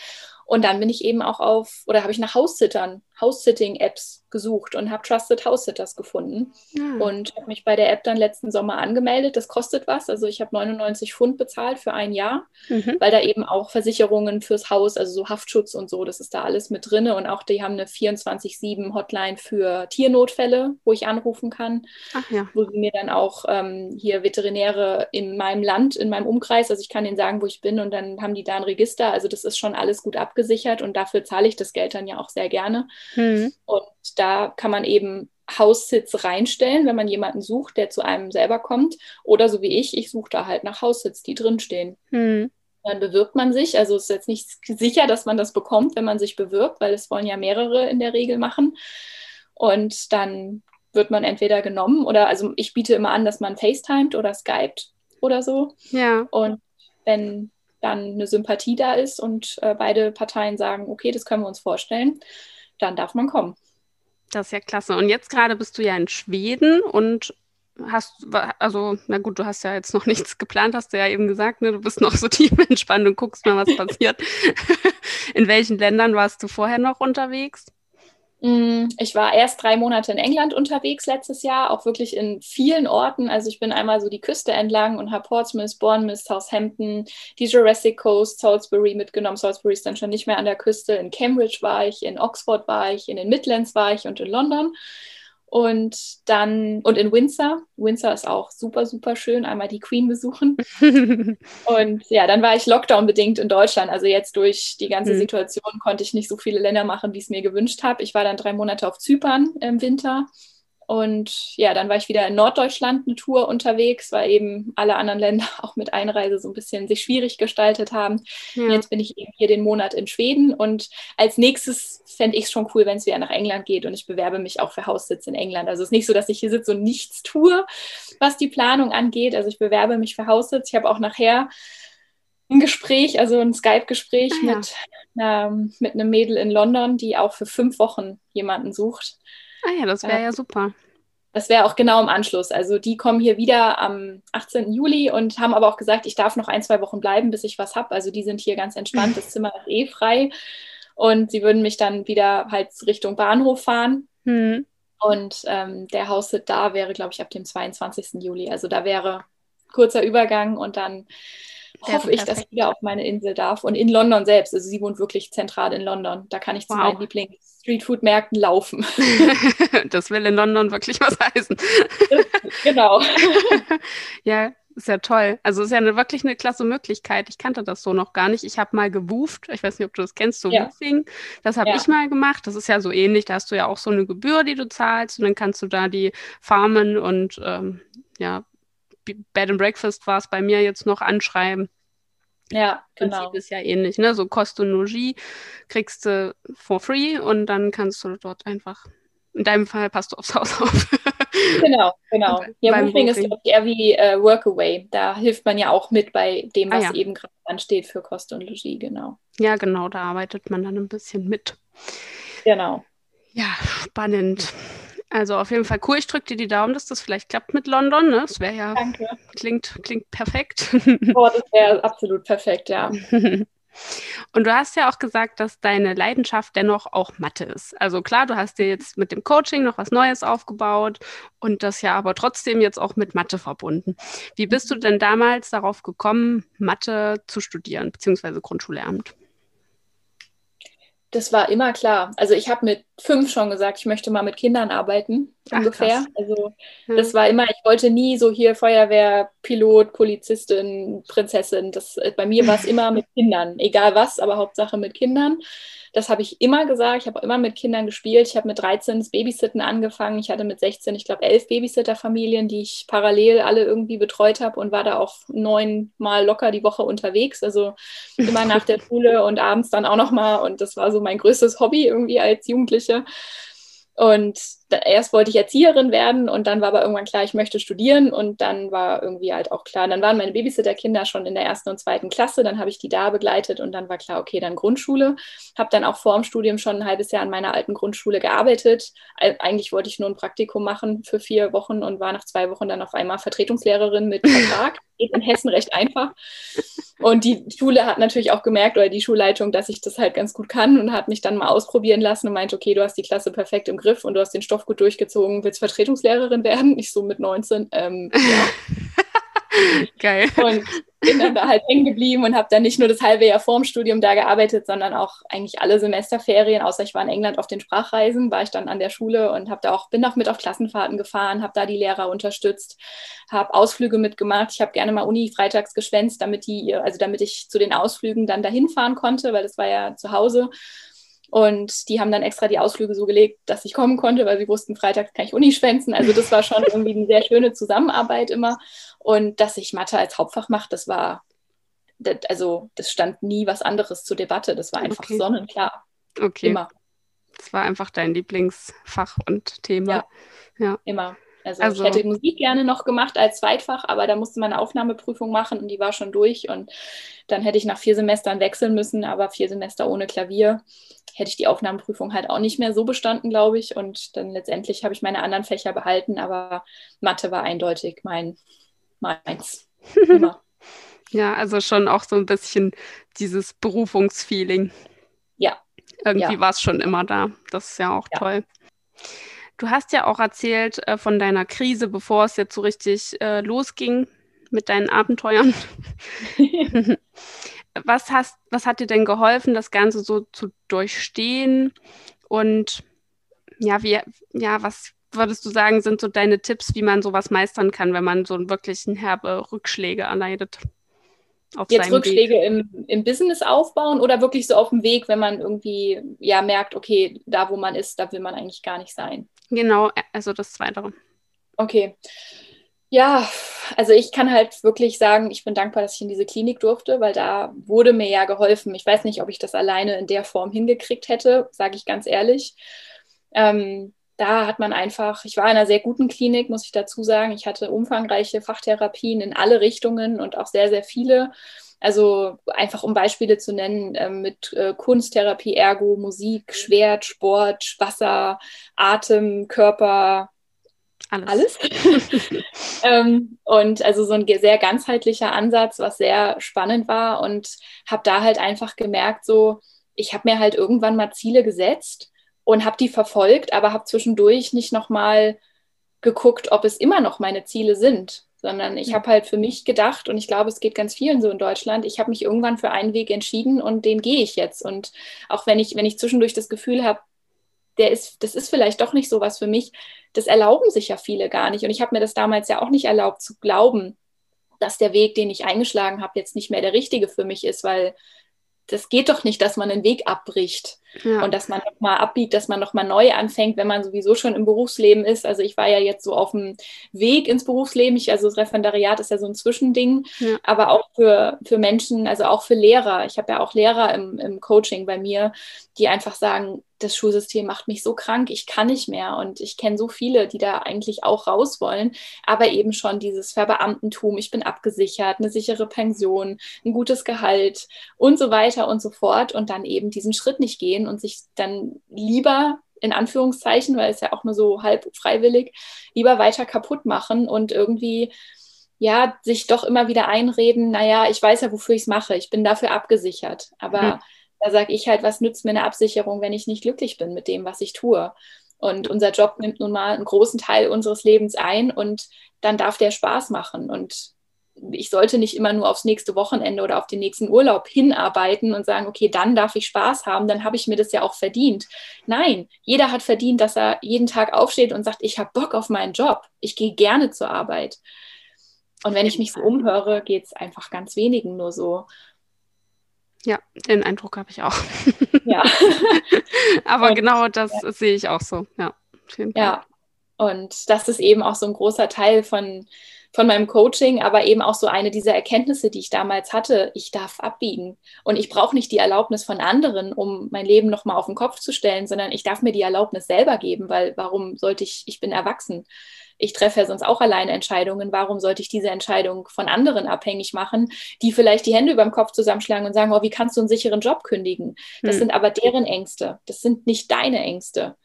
Speaker 2: Und dann bin ich eben auch auf, oder habe ich nach Haussittern, House-Sitting-Apps gesucht und habe Trusted House-Sitters gefunden. Ja. Ah. Und habe mich bei der App dann letzten Sommer angemeldet. Das kostet was. Also ich habe 99 Pfund bezahlt für ein Jahr, mhm. weil da eben auch Versicherungen fürs Haus, also so Haftschutz und so, das ist da alles mit drin. Und auch die haben eine 24-7-Hotline für Tiernotfälle, wo ich anrufen kann. Ja. Wo sie mir dann auch ähm, hier Veterinäre in meinem Land, in meinem Umkreis, also ich kann denen sagen, wo ich bin und dann haben die da ein Register. Also das ist schon alles gut abgesichert abgesichert und dafür zahle ich das Geld dann ja auch sehr gerne. Mhm. Und da kann man eben Haussitz reinstellen, wenn man jemanden sucht, der zu einem selber kommt. Oder so wie ich, ich suche da halt nach Haussitz, die drinstehen. Mhm. Dann bewirbt man sich. Also es ist jetzt nicht sicher, dass man das bekommt, wenn man sich bewirbt, weil es wollen ja mehrere in der Regel machen. Und dann wird man entweder genommen oder, also ich biete immer an, dass man FaceTimet oder Skypt oder so. Ja. Und wenn dann eine Sympathie da ist und äh, beide Parteien sagen, okay, das können wir uns vorstellen, dann darf man kommen.
Speaker 1: Das ist ja klasse. Und jetzt gerade bist du ja in Schweden und hast, also, na gut, du hast ja jetzt noch nichts geplant, hast du ja eben gesagt, ne? Du bist noch so tief entspannt und guckst mal, was passiert. in welchen Ländern warst du vorher noch unterwegs?
Speaker 2: Mm, ich war erst drei Monate in England unterwegs letztes Jahr, auch wirklich in vielen Orten. Also ich bin einmal so die Küste entlang und habe Portsmouth, Bournemouth, Southampton, die Jurassic Coast, Salisbury mitgenommen. Salisbury ist dann schon nicht mehr an der Küste. In Cambridge war ich, in Oxford war ich, in den Midlands war ich und in London. Und dann, und in Windsor. Windsor ist auch super, super schön. Einmal die Queen besuchen. und ja, dann war ich Lockdown-bedingt in Deutschland. Also jetzt durch die ganze mhm. Situation konnte ich nicht so viele Länder machen, wie ich es mir gewünscht habe. Ich war dann drei Monate auf Zypern im Winter und ja, dann war ich wieder in Norddeutschland eine Tour unterwegs, weil eben alle anderen Länder auch mit Einreise so ein bisschen sich schwierig gestaltet haben. Ja. Jetzt bin ich eben hier den Monat in Schweden und als nächstes fände ich es schon cool, wenn es wieder nach England geht und ich bewerbe mich auch für Haussitz in England. Also es ist nicht so, dass ich hier sitze und nichts tue, was die Planung angeht. Also ich bewerbe mich für Haussitz. Ich habe auch nachher ein Gespräch, also ein Skype-Gespräch ah, ja. mit, ähm, mit einem Mädel in London, die auch für fünf Wochen jemanden sucht.
Speaker 1: Ah ja, das wäre ja super.
Speaker 2: Das wäre auch genau im Anschluss. Also die kommen hier wieder am 18. Juli und haben aber auch gesagt, ich darf noch ein, zwei Wochen bleiben, bis ich was habe. Also die sind hier ganz entspannt, das Zimmer ist eh frei. Und sie würden mich dann wieder halt Richtung Bahnhof fahren. Mhm. Und ähm, der Haussitz da wäre, glaube ich, ab dem 22. Juli. Also da wäre kurzer Übergang und dann hoffe ich, dass ich wieder auf meine Insel darf. Und in London selbst, also sie wohnt wirklich zentral in London. Da kann ich wow. zu meinen Lieblings-Streetfood-Märkten laufen.
Speaker 1: das will in London wirklich was heißen.
Speaker 2: genau.
Speaker 1: ja, ist ja toll. Also ist ja eine, wirklich eine klasse Möglichkeit. Ich kannte das so noch gar nicht. Ich habe mal gewooft. Ich weiß nicht, ob du das kennst, so ja. Woofing. Das habe ja. ich mal gemacht. Das ist ja so ähnlich. Da hast du ja auch so eine Gebühr, die du zahlst und dann kannst du da die Farmen und ähm, ja, Bed and Breakfast war es bei mir jetzt noch anschreiben.
Speaker 2: Ja, genau.
Speaker 1: Prinzip ist ja ähnlich, ne? So Kost und Logis kriegst du for free und dann kannst du dort einfach, in deinem Fall passt du aufs Haus auf.
Speaker 2: genau, genau. Ja, Moving ist eher wie äh, Workaway. Da hilft man ja auch mit bei dem, ah was ah, ja. eben gerade ansteht für Kost und Logis, genau.
Speaker 1: Ja, genau, da arbeitet man dann ein bisschen mit.
Speaker 2: Genau.
Speaker 1: Ja, spannend. Also auf jeden Fall cool. Ich drücke dir die Daumen, dass das vielleicht klappt mit London. Ne? Das wäre ja, Danke. Klingt, klingt perfekt.
Speaker 2: Oh, das wäre absolut perfekt, ja.
Speaker 1: Und du hast ja auch gesagt, dass deine Leidenschaft dennoch auch Mathe ist. Also klar, du hast dir jetzt mit dem Coaching noch was Neues aufgebaut und das ja aber trotzdem jetzt auch mit Mathe verbunden. Wie bist du denn damals darauf gekommen, Mathe zu studieren, beziehungsweise Grundschullehramt?
Speaker 2: das war immer klar. Also ich habe mit fünf schon gesagt, ich möchte mal mit Kindern arbeiten, Ach, ungefähr. Krass. Also das war immer, ich wollte nie so hier Feuerwehr, Pilot, Polizistin, Prinzessin. Das, bei mir war es immer mit Kindern, egal was, aber Hauptsache mit Kindern. Das habe ich immer gesagt. Ich habe immer mit Kindern gespielt. Ich habe mit 13 das Babysitten angefangen. Ich hatte mit 16, ich glaube, elf Babysitter-Familien, die ich parallel alle irgendwie betreut habe und war da auch neunmal locker die Woche unterwegs. Also immer nach der Schule und abends dann auch nochmal. Und das war so mein größtes Hobby irgendwie als Jugendliche. Und erst wollte ich Erzieherin werden und dann war aber irgendwann klar, ich möchte studieren und dann war irgendwie halt auch klar, dann waren meine Babysitterkinder schon in der ersten und zweiten Klasse, dann habe ich die da begleitet und dann war klar, okay, dann Grundschule. Habe dann auch vor dem Studium schon ein halbes Jahr an meiner alten Grundschule gearbeitet. Eigentlich wollte ich nur ein Praktikum machen für vier Wochen und war nach zwei Wochen dann auf einmal Vertretungslehrerin mit Vertrag. Geht in Hessen recht einfach. Und die Schule hat natürlich auch gemerkt, oder die Schulleitung, dass ich das halt ganz gut kann und hat mich dann mal ausprobieren lassen und meint, okay, du hast die Klasse perfekt im Griff und du hast den Stoff gut durchgezogen, willst Vertretungslehrerin werden? Ich so mit 19. Ähm, ja.
Speaker 1: Geil.
Speaker 2: Und bin dann da halt hängen geblieben und habe dann nicht nur das halbe Jahr vorm Studium da gearbeitet, sondern auch eigentlich alle Semesterferien, außer ich war in England auf den Sprachreisen, war ich dann an der Schule und habe da auch, bin auch mit auf Klassenfahrten gefahren, habe da die Lehrer unterstützt, habe Ausflüge mitgemacht. Ich habe gerne mal Uni freitags geschwänzt, damit die, also damit ich zu den Ausflügen dann dahin fahren konnte, weil das war ja zu Hause. Und die haben dann extra die Ausflüge so gelegt, dass ich kommen konnte, weil sie wussten, Freitag kann ich Uni schwänzen. Also das war schon irgendwie eine sehr schöne Zusammenarbeit immer. Und dass ich Mathe als Hauptfach mache, das war, das, also das stand nie was anderes zur Debatte. Das war einfach okay. sonnenklar.
Speaker 1: Okay. Immer. Das war einfach dein Lieblingsfach und Thema.
Speaker 2: Ja, ja. immer. Also, also, ich hätte Musik gerne noch gemacht als Zweitfach, aber da musste man eine Aufnahmeprüfung machen und die war schon durch. Und dann hätte ich nach vier Semestern wechseln müssen, aber vier Semester ohne Klavier hätte ich die Aufnahmeprüfung halt auch nicht mehr so bestanden, glaube ich. Und dann letztendlich habe ich meine anderen Fächer behalten, aber Mathe war eindeutig mein meins.
Speaker 1: ja, also schon auch so ein bisschen dieses Berufungsfeeling.
Speaker 2: Ja.
Speaker 1: Irgendwie ja. war es schon immer da. Das ist ja auch ja. toll. Du hast ja auch erzählt äh, von deiner Krise, bevor es jetzt so richtig äh, losging mit deinen Abenteuern. was, hast, was hat dir denn geholfen, das Ganze so zu durchstehen? Und ja, wie, ja, was, würdest du sagen, sind so deine Tipps, wie man sowas meistern kann, wenn man so einen wirklichen herbe Rückschläge erleidet?
Speaker 2: Jetzt Rückschläge im, im Business aufbauen oder wirklich so auf dem Weg, wenn man irgendwie ja merkt, okay, da wo man ist, da will man eigentlich gar nicht sein.
Speaker 1: Genau, also das Zweite.
Speaker 2: Okay. Ja, also ich kann halt wirklich sagen, ich bin dankbar, dass ich in diese Klinik durfte, weil da wurde mir ja geholfen. Ich weiß nicht, ob ich das alleine in der Form hingekriegt hätte, sage ich ganz ehrlich. Ähm, da hat man einfach, ich war in einer sehr guten Klinik, muss ich dazu sagen. Ich hatte umfangreiche Fachtherapien in alle Richtungen und auch sehr, sehr viele. Also einfach um Beispiele zu nennen, äh, mit äh, Kunsttherapie, Ergo, Musik, Schwert, Sport, Wasser, Atem, Körper, alles. alles. ähm, und also so ein sehr ganzheitlicher Ansatz, was sehr spannend war und habe da halt einfach gemerkt, so, ich habe mir halt irgendwann mal Ziele gesetzt und habe die verfolgt, aber habe zwischendurch nicht nochmal geguckt, ob es immer noch meine Ziele sind, sondern ich habe halt für mich gedacht und ich glaube, es geht ganz vielen so in Deutschland. Ich habe mich irgendwann für einen Weg entschieden und den gehe ich jetzt. Und auch wenn ich, wenn ich zwischendurch das Gefühl habe, der ist, das ist vielleicht doch nicht so was für mich. Das erlauben sich ja viele gar nicht. Und ich habe mir das damals ja auch nicht erlaubt zu glauben, dass der Weg, den ich eingeschlagen habe, jetzt nicht mehr der richtige für mich ist, weil das geht doch nicht, dass man einen Weg abbricht ja. und dass man nochmal abbiegt, dass man nochmal neu anfängt, wenn man sowieso schon im Berufsleben ist. Also ich war ja jetzt so auf dem Weg ins Berufsleben. Ich, also das Referendariat ist ja so ein Zwischending, ja. aber auch für, für Menschen, also auch für Lehrer. Ich habe ja auch Lehrer im, im Coaching bei mir, die einfach sagen, das Schulsystem macht mich so krank, ich kann nicht mehr. Und ich kenne so viele, die da eigentlich auch raus wollen, aber eben schon dieses Verbeamtentum, ich bin abgesichert, eine sichere Pension, ein gutes Gehalt und so weiter und so fort und dann eben diesen Schritt nicht gehen und sich dann lieber in Anführungszeichen, weil es ja auch nur so halb freiwillig, lieber weiter kaputt machen und irgendwie ja, sich doch immer wieder einreden, naja, ich weiß ja, wofür ich es mache, ich bin dafür abgesichert. Aber mhm da sage ich halt, was nützt mir eine Absicherung, wenn ich nicht glücklich bin mit dem, was ich tue? Und unser Job nimmt nun mal einen großen Teil unseres Lebens ein und dann darf der Spaß machen. Und ich sollte nicht immer nur aufs nächste Wochenende oder auf den nächsten Urlaub hinarbeiten und sagen, okay, dann darf ich Spaß haben, dann habe ich mir das ja auch verdient. Nein, jeder hat verdient, dass er jeden Tag aufsteht und sagt, ich habe Bock auf meinen Job, ich gehe gerne zur Arbeit. Und wenn ich mich so umhöre, geht es einfach ganz wenigen nur so.
Speaker 1: Ja, den Eindruck habe ich auch. Ja. Aber und, genau das ja. sehe ich auch so. Ja,
Speaker 2: ja. Und das ist eben auch so ein großer Teil von, von meinem Coaching, aber eben auch so eine dieser Erkenntnisse, die ich damals hatte. Ich darf abbiegen und ich brauche nicht die Erlaubnis von anderen, um mein Leben nochmal auf den Kopf zu stellen, sondern ich darf mir die Erlaubnis selber geben, weil warum sollte ich, ich bin erwachsen ich treffe ja sonst auch alleine Entscheidungen. Warum sollte ich diese Entscheidung von anderen abhängig machen, die vielleicht die Hände über dem Kopf zusammenschlagen und sagen, oh, wie kannst du einen sicheren Job kündigen? Das hm. sind aber deren Ängste. Das sind nicht deine Ängste.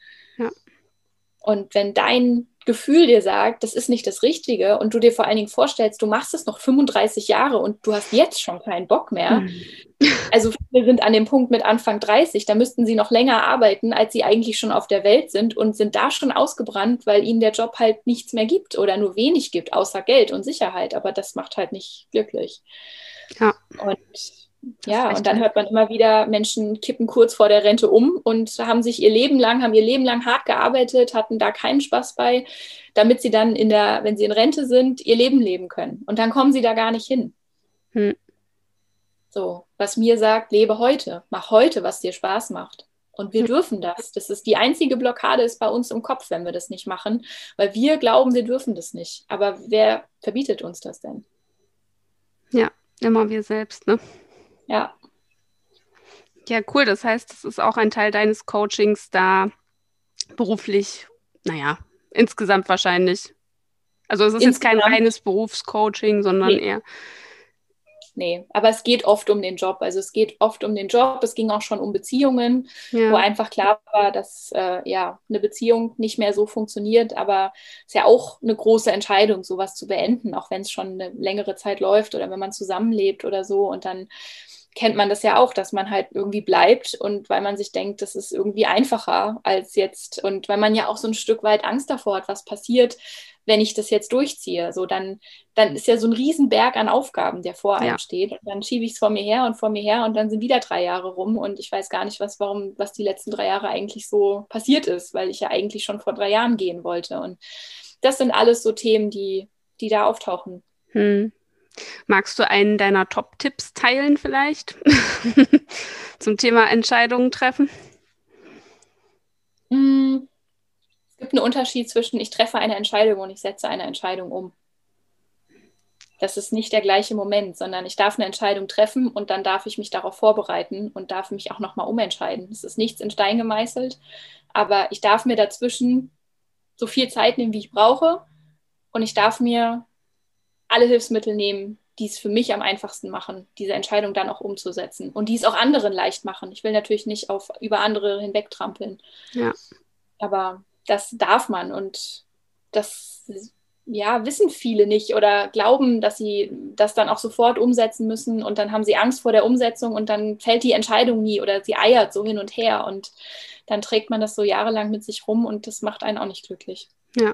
Speaker 2: Und wenn dein Gefühl dir sagt, das ist nicht das Richtige und du dir vor allen Dingen vorstellst, du machst es noch 35 Jahre und du hast jetzt schon keinen Bock mehr. Mhm. Also wir sind an dem Punkt mit Anfang 30, da müssten sie noch länger arbeiten, als sie eigentlich schon auf der Welt sind und sind da schon ausgebrannt, weil ihnen der Job halt nichts mehr gibt oder nur wenig gibt, außer Geld und Sicherheit. Aber das macht halt nicht glücklich. Ja. Und ja, und dann hört man immer wieder, Menschen kippen kurz vor der Rente um und haben sich ihr Leben lang, haben ihr Leben lang hart gearbeitet, hatten da keinen Spaß bei, damit sie dann in der, wenn sie in Rente sind, ihr Leben leben können. Und dann kommen sie da gar nicht hin. Hm. So, was mir sagt, lebe heute, mach heute, was dir Spaß macht. Und wir hm. dürfen das. Das ist die einzige Blockade ist bei uns im Kopf, wenn wir das nicht machen, weil wir glauben, wir dürfen das nicht. Aber wer verbietet uns das denn?
Speaker 1: Ja, immer wir selbst, ne?
Speaker 2: Ja.
Speaker 1: Ja, cool. Das heißt, es ist auch ein Teil deines Coachings, da beruflich, naja, insgesamt wahrscheinlich. Also es ist insgesamt, jetzt kein reines Berufscoaching, sondern nee. eher.
Speaker 2: Nee, aber es geht oft um den Job. Also es geht oft um den Job. Es ging auch schon um Beziehungen, ja. wo einfach klar war, dass äh, ja eine Beziehung nicht mehr so funktioniert. Aber es ist ja auch eine große Entscheidung, sowas zu beenden, auch wenn es schon eine längere Zeit läuft oder wenn man zusammenlebt oder so. Und dann kennt man das ja auch, dass man halt irgendwie bleibt und weil man sich denkt, das ist irgendwie einfacher als jetzt und weil man ja auch so ein Stück weit Angst davor hat, was passiert, wenn ich das jetzt durchziehe. So, dann, dann ist ja so ein Riesenberg an Aufgaben, der vor einem ja. steht. Und dann schiebe ich es vor mir her und vor mir her und dann sind wieder drei Jahre rum und ich weiß gar nicht, was, warum, was die letzten drei Jahre eigentlich so passiert ist, weil ich ja eigentlich schon vor drei Jahren gehen wollte. Und das sind alles so Themen, die, die da auftauchen. Hm.
Speaker 1: Magst du einen deiner Top-Tipps teilen vielleicht zum Thema Entscheidungen treffen?
Speaker 2: Hm. Es gibt einen Unterschied zwischen ich treffe eine Entscheidung und ich setze eine Entscheidung um. Das ist nicht der gleiche Moment, sondern ich darf eine Entscheidung treffen und dann darf ich mich darauf vorbereiten und darf mich auch nochmal umentscheiden. Es ist nichts in Stein gemeißelt, aber ich darf mir dazwischen so viel Zeit nehmen, wie ich brauche und ich darf mir alle Hilfsmittel nehmen, die es für mich am einfachsten machen, diese Entscheidung dann auch umzusetzen und die es auch anderen leicht machen. Ich will natürlich nicht auf über andere hinwegtrampeln. Ja. Aber das darf man und das ja, wissen viele nicht oder glauben, dass sie das dann auch sofort umsetzen müssen und dann haben sie Angst vor der Umsetzung und dann fällt die Entscheidung nie oder sie eiert so hin und her und dann trägt man das so jahrelang mit sich rum und das macht einen auch nicht glücklich.
Speaker 1: Ja,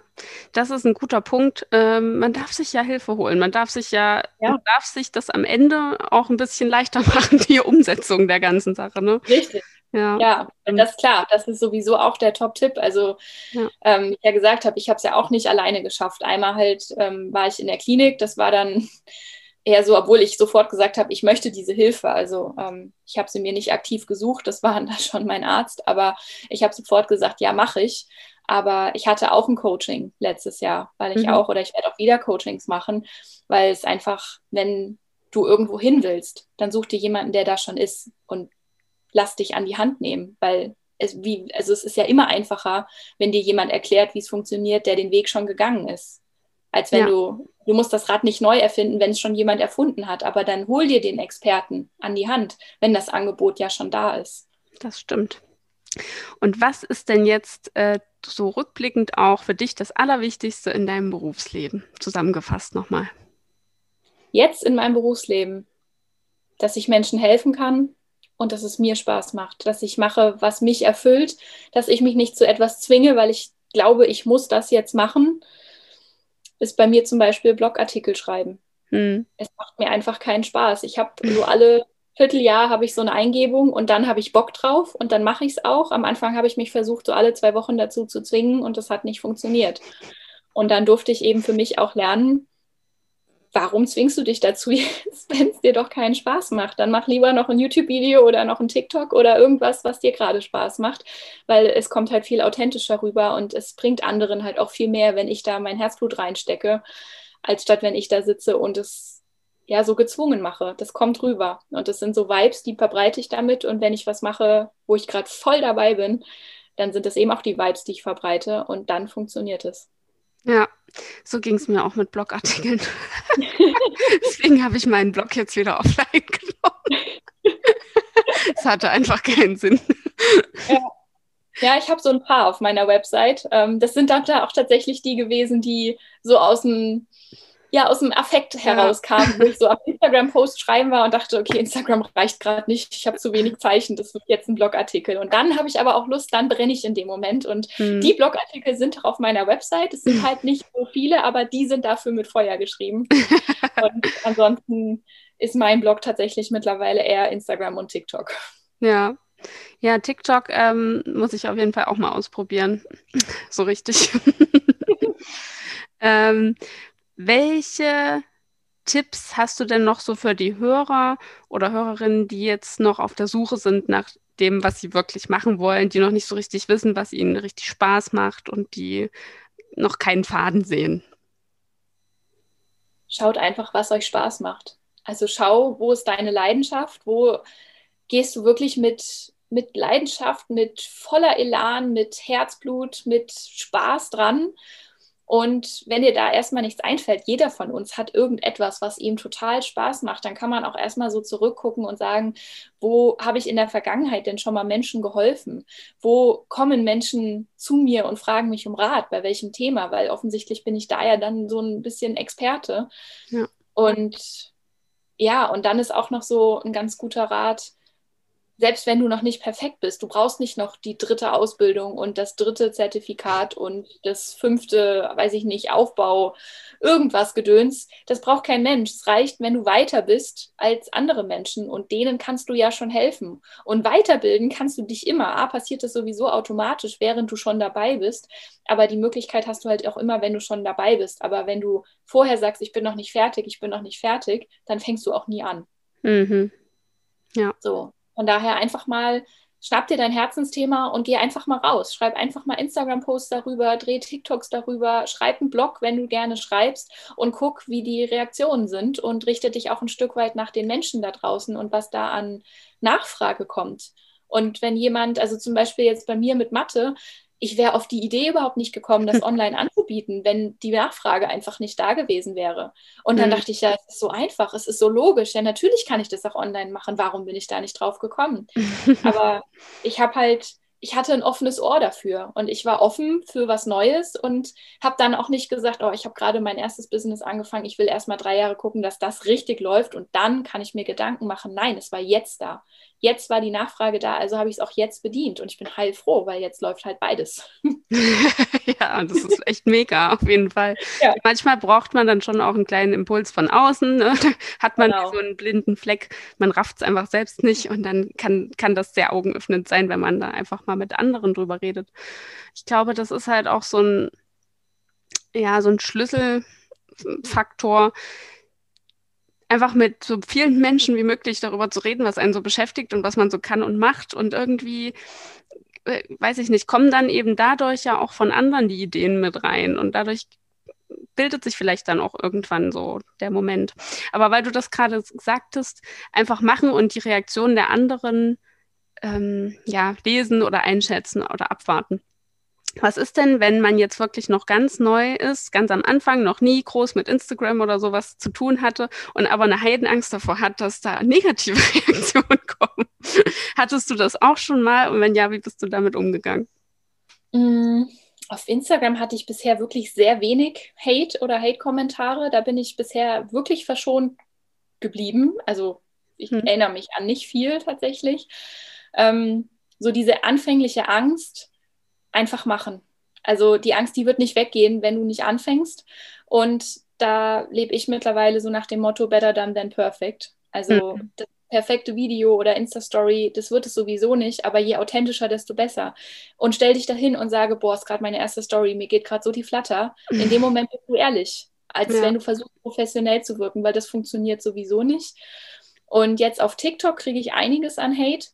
Speaker 1: das ist ein guter Punkt. Ähm, man darf sich ja Hilfe holen. Man darf sich ja, ja. Man darf sich das am Ende auch ein bisschen leichter machen, die Umsetzung der ganzen Sache. Ne?
Speaker 2: Richtig. Ja. ja, das ist klar. Das ist sowieso auch der Top-Tipp. Also, ja. ähm, wie ich ja gesagt habe, ich habe es ja auch nicht alleine geschafft. Einmal halt ähm, war ich in der Klinik. Das war dann eher so, obwohl ich sofort gesagt habe, ich möchte diese Hilfe. Also, ähm, ich habe sie mir nicht aktiv gesucht. Das war dann schon mein Arzt. Aber ich habe sofort gesagt, ja, mache ich. Aber ich hatte auch ein Coaching letztes Jahr, weil ich mhm. auch, oder ich werde auch wieder Coachings machen, weil es einfach, wenn du irgendwo hin willst, dann such dir jemanden, der da schon ist und lass dich an die Hand nehmen, weil es, wie, also es ist ja immer einfacher, wenn dir jemand erklärt, wie es funktioniert, der den Weg schon gegangen ist. Als wenn ja. du, du musst das Rad nicht neu erfinden, wenn es schon jemand erfunden hat, aber dann hol dir den Experten an die Hand, wenn das Angebot ja schon da ist.
Speaker 1: Das stimmt. Und was ist denn jetzt äh, so rückblickend auch für dich das Allerwichtigste in deinem Berufsleben? Zusammengefasst nochmal.
Speaker 2: Jetzt in meinem Berufsleben, dass ich Menschen helfen kann und dass es mir Spaß macht, dass ich mache, was mich erfüllt, dass ich mich nicht zu etwas zwinge, weil ich glaube, ich muss das jetzt machen, ist bei mir zum Beispiel Blogartikel schreiben. Hm. Es macht mir einfach keinen Spaß. Ich habe so alle Vierteljahr habe ich so eine Eingebung und dann habe ich Bock drauf und dann mache ich es auch. Am Anfang habe ich mich versucht, so alle zwei Wochen dazu zu zwingen und das hat nicht funktioniert. Und dann durfte ich eben für mich auch lernen, warum zwingst du dich dazu jetzt, wenn es dir doch keinen Spaß macht? Dann mach lieber noch ein YouTube-Video oder noch ein TikTok oder irgendwas, was dir gerade Spaß macht, weil es kommt halt viel authentischer rüber und es bringt anderen halt auch viel mehr, wenn ich da mein Herzblut reinstecke, als statt wenn ich da sitze und es ja so gezwungen mache. Das kommt rüber. Und das sind so Vibes, die verbreite ich damit. Und wenn ich was mache, wo ich gerade voll dabei bin, dann sind das eben auch die Vibes, die ich verbreite. Und dann funktioniert es.
Speaker 1: Ja, so ging es mir auch mit Blogartikeln. Deswegen habe ich meinen Blog jetzt wieder offline genommen. Es hatte einfach keinen Sinn.
Speaker 2: Ja. Ja, ich habe so ein paar auf meiner Website. Ähm, das sind dann auch tatsächlich die gewesen, die so aus dem ja aus dem Affekt herauskam, wo ich so auf Instagram-Post schreiben war und dachte, okay, Instagram reicht gerade nicht, ich habe zu wenig Zeichen, das wird jetzt ein Blogartikel. Und dann habe ich aber auch Lust, dann brenne ich in dem Moment. Und hm. die Blogartikel sind auch auf meiner Website. Es sind halt nicht so viele, aber die sind dafür mit Feuer geschrieben. und ansonsten ist mein Blog tatsächlich mittlerweile eher Instagram und TikTok.
Speaker 1: Ja, ja, TikTok ähm, muss ich auf jeden Fall auch mal ausprobieren. So richtig. ähm, welche Tipps hast du denn noch so für die Hörer oder Hörerinnen, die jetzt noch auf der Suche sind nach dem, was sie wirklich machen wollen, die noch nicht so richtig wissen, was ihnen richtig Spaß macht und die noch keinen Faden sehen?
Speaker 2: Schaut einfach, was euch Spaß macht. Also schau, wo ist deine Leidenschaft, wo gehst du wirklich mit, mit Leidenschaft, mit voller Elan, mit Herzblut, mit Spaß dran und wenn dir da erstmal nichts einfällt, jeder von uns hat irgendetwas, was ihm total Spaß macht, dann kann man auch erstmal so zurückgucken und sagen, wo habe ich in der Vergangenheit denn schon mal Menschen geholfen? Wo kommen Menschen zu mir und fragen mich um Rat, bei welchem Thema? Weil offensichtlich bin ich da ja dann so ein bisschen Experte. Ja. Und ja, und dann ist auch noch so ein ganz guter Rat, selbst wenn du noch nicht perfekt bist, du brauchst nicht noch die dritte Ausbildung und das dritte Zertifikat und das fünfte, weiß ich nicht, Aufbau, irgendwas Gedöns. Das braucht kein Mensch. Es reicht, wenn du weiter bist als andere Menschen und denen kannst du ja schon helfen. Und weiterbilden kannst du dich immer. A, passiert das sowieso automatisch, während du schon dabei bist. Aber die Möglichkeit hast du halt auch immer, wenn du schon dabei bist. Aber wenn du vorher sagst, ich bin noch nicht fertig, ich bin noch nicht fertig, dann fängst du auch nie an.
Speaker 1: Mhm.
Speaker 2: Ja. So. Von daher einfach mal, schnapp dir dein Herzensthema und geh einfach mal raus. Schreib einfach mal Instagram-Posts darüber, dreh TikToks darüber, schreib einen Blog, wenn du gerne schreibst und guck, wie die Reaktionen sind und richte dich auch ein Stück weit nach den Menschen da draußen und was da an Nachfrage kommt. Und wenn jemand, also zum Beispiel jetzt bei mir mit Mathe, ich wäre auf die Idee überhaupt nicht gekommen, das online anzubieten, wenn die Nachfrage einfach nicht da gewesen wäre. Und dann mhm. dachte ich, ja, es ist so einfach, es ist so logisch. Ja, natürlich kann ich das auch online machen. Warum bin ich da nicht drauf gekommen? Aber ich habe halt ich hatte ein offenes Ohr dafür und ich war offen für was Neues und habe dann auch nicht gesagt, oh, ich habe gerade mein erstes Business angefangen, ich will erst mal drei Jahre gucken, dass das richtig läuft und dann kann ich mir Gedanken machen. Nein, es war jetzt da. Jetzt war die Nachfrage da, also habe ich es auch jetzt bedient und ich bin heilfroh, weil jetzt läuft halt beides.
Speaker 1: ja, das ist echt mega, auf jeden Fall. Ja. Manchmal braucht man dann schon auch einen kleinen Impuls von außen. Ne? Hat man genau. so einen blinden Fleck, man rafft es einfach selbst nicht und dann kann, kann das sehr augenöffnend sein, wenn man da einfach mal mit anderen drüber redet. Ich glaube, das ist halt auch so ein, ja, so ein Schlüsselfaktor, einfach mit so vielen Menschen wie möglich darüber zu reden, was einen so beschäftigt und was man so kann und macht. Und irgendwie, äh, weiß ich nicht, kommen dann eben dadurch ja auch von anderen die Ideen mit rein. Und dadurch bildet sich vielleicht dann auch irgendwann so der Moment. Aber weil du das gerade sagtest, einfach machen und die Reaktion der anderen ähm, ja, lesen oder einschätzen oder abwarten. Was ist denn, wenn man jetzt wirklich noch ganz neu ist, ganz am Anfang, noch nie groß mit Instagram oder sowas zu tun hatte und aber eine Heidenangst davor hat, dass da negative Reaktionen kommen? Hattest du das auch schon mal? Und wenn ja, wie bist du damit umgegangen?
Speaker 2: Mm, auf Instagram hatte ich bisher wirklich sehr wenig Hate oder Hate-Kommentare. Da bin ich bisher wirklich verschont geblieben. Also ich hm. erinnere mich an nicht viel tatsächlich. Ähm, so diese anfängliche Angst, einfach machen. Also die Angst, die wird nicht weggehen, wenn du nicht anfängst. Und da lebe ich mittlerweile so nach dem Motto Better done than perfect. Also mhm. das perfekte Video oder Insta-Story, das wird es sowieso nicht, aber je authentischer, desto besser. Und stell dich dahin und sage, boah, ist gerade meine erste Story, mir geht gerade so die Flatter. In dem Moment bist du ehrlich, als ja. wenn du versuchst, professionell zu wirken, weil das funktioniert sowieso nicht. Und jetzt auf TikTok kriege ich einiges an Hate.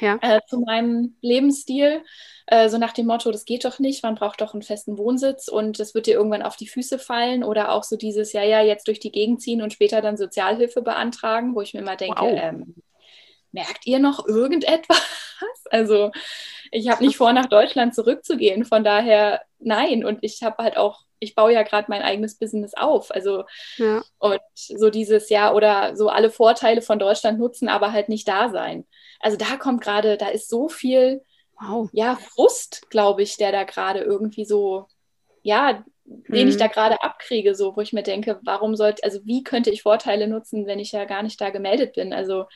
Speaker 1: Ja.
Speaker 2: Äh, zu meinem Lebensstil. Äh, so nach dem Motto, das geht doch nicht, man braucht doch einen festen Wohnsitz und das wird dir irgendwann auf die Füße fallen. Oder auch so dieses, ja, ja, jetzt durch die Gegend ziehen und später dann Sozialhilfe beantragen, wo ich mir immer denke, wow. ähm, merkt ihr noch irgendetwas? Also ich habe nicht vor, nach Deutschland zurückzugehen. Von daher nein. Und ich habe halt auch, ich baue ja gerade mein eigenes Business auf. Also ja. und so dieses Jahr oder so alle Vorteile von Deutschland nutzen, aber halt nicht da sein. Also da kommt gerade, da ist so viel, wow. ja, Frust, glaube ich, der da gerade irgendwie so, ja, den mhm. ich da gerade abkriege, so, wo ich mir denke, warum sollte, also wie könnte ich Vorteile nutzen, wenn ich ja gar nicht da gemeldet bin? Also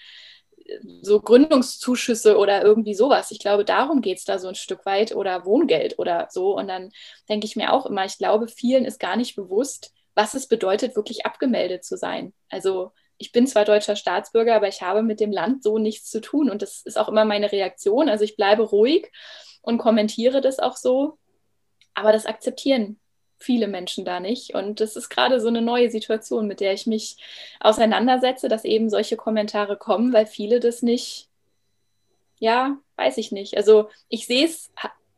Speaker 2: so Gründungszuschüsse oder irgendwie sowas. Ich glaube, darum geht es da so ein Stück weit oder Wohngeld oder so. Und dann denke ich mir auch immer, ich glaube, vielen ist gar nicht bewusst, was es bedeutet, wirklich abgemeldet zu sein. Also ich bin zwar deutscher Staatsbürger, aber ich habe mit dem Land so nichts zu tun. Und das ist auch immer meine Reaktion. Also ich bleibe ruhig und kommentiere das auch so. Aber das akzeptieren viele Menschen da nicht. Und das ist gerade so eine neue Situation, mit der ich mich auseinandersetze, dass eben solche Kommentare kommen, weil viele das nicht, ja, weiß ich nicht. Also ich sehe es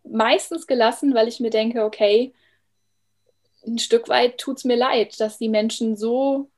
Speaker 2: meistens gelassen, weil ich mir denke, okay, ein Stück weit tut es mir leid, dass die Menschen so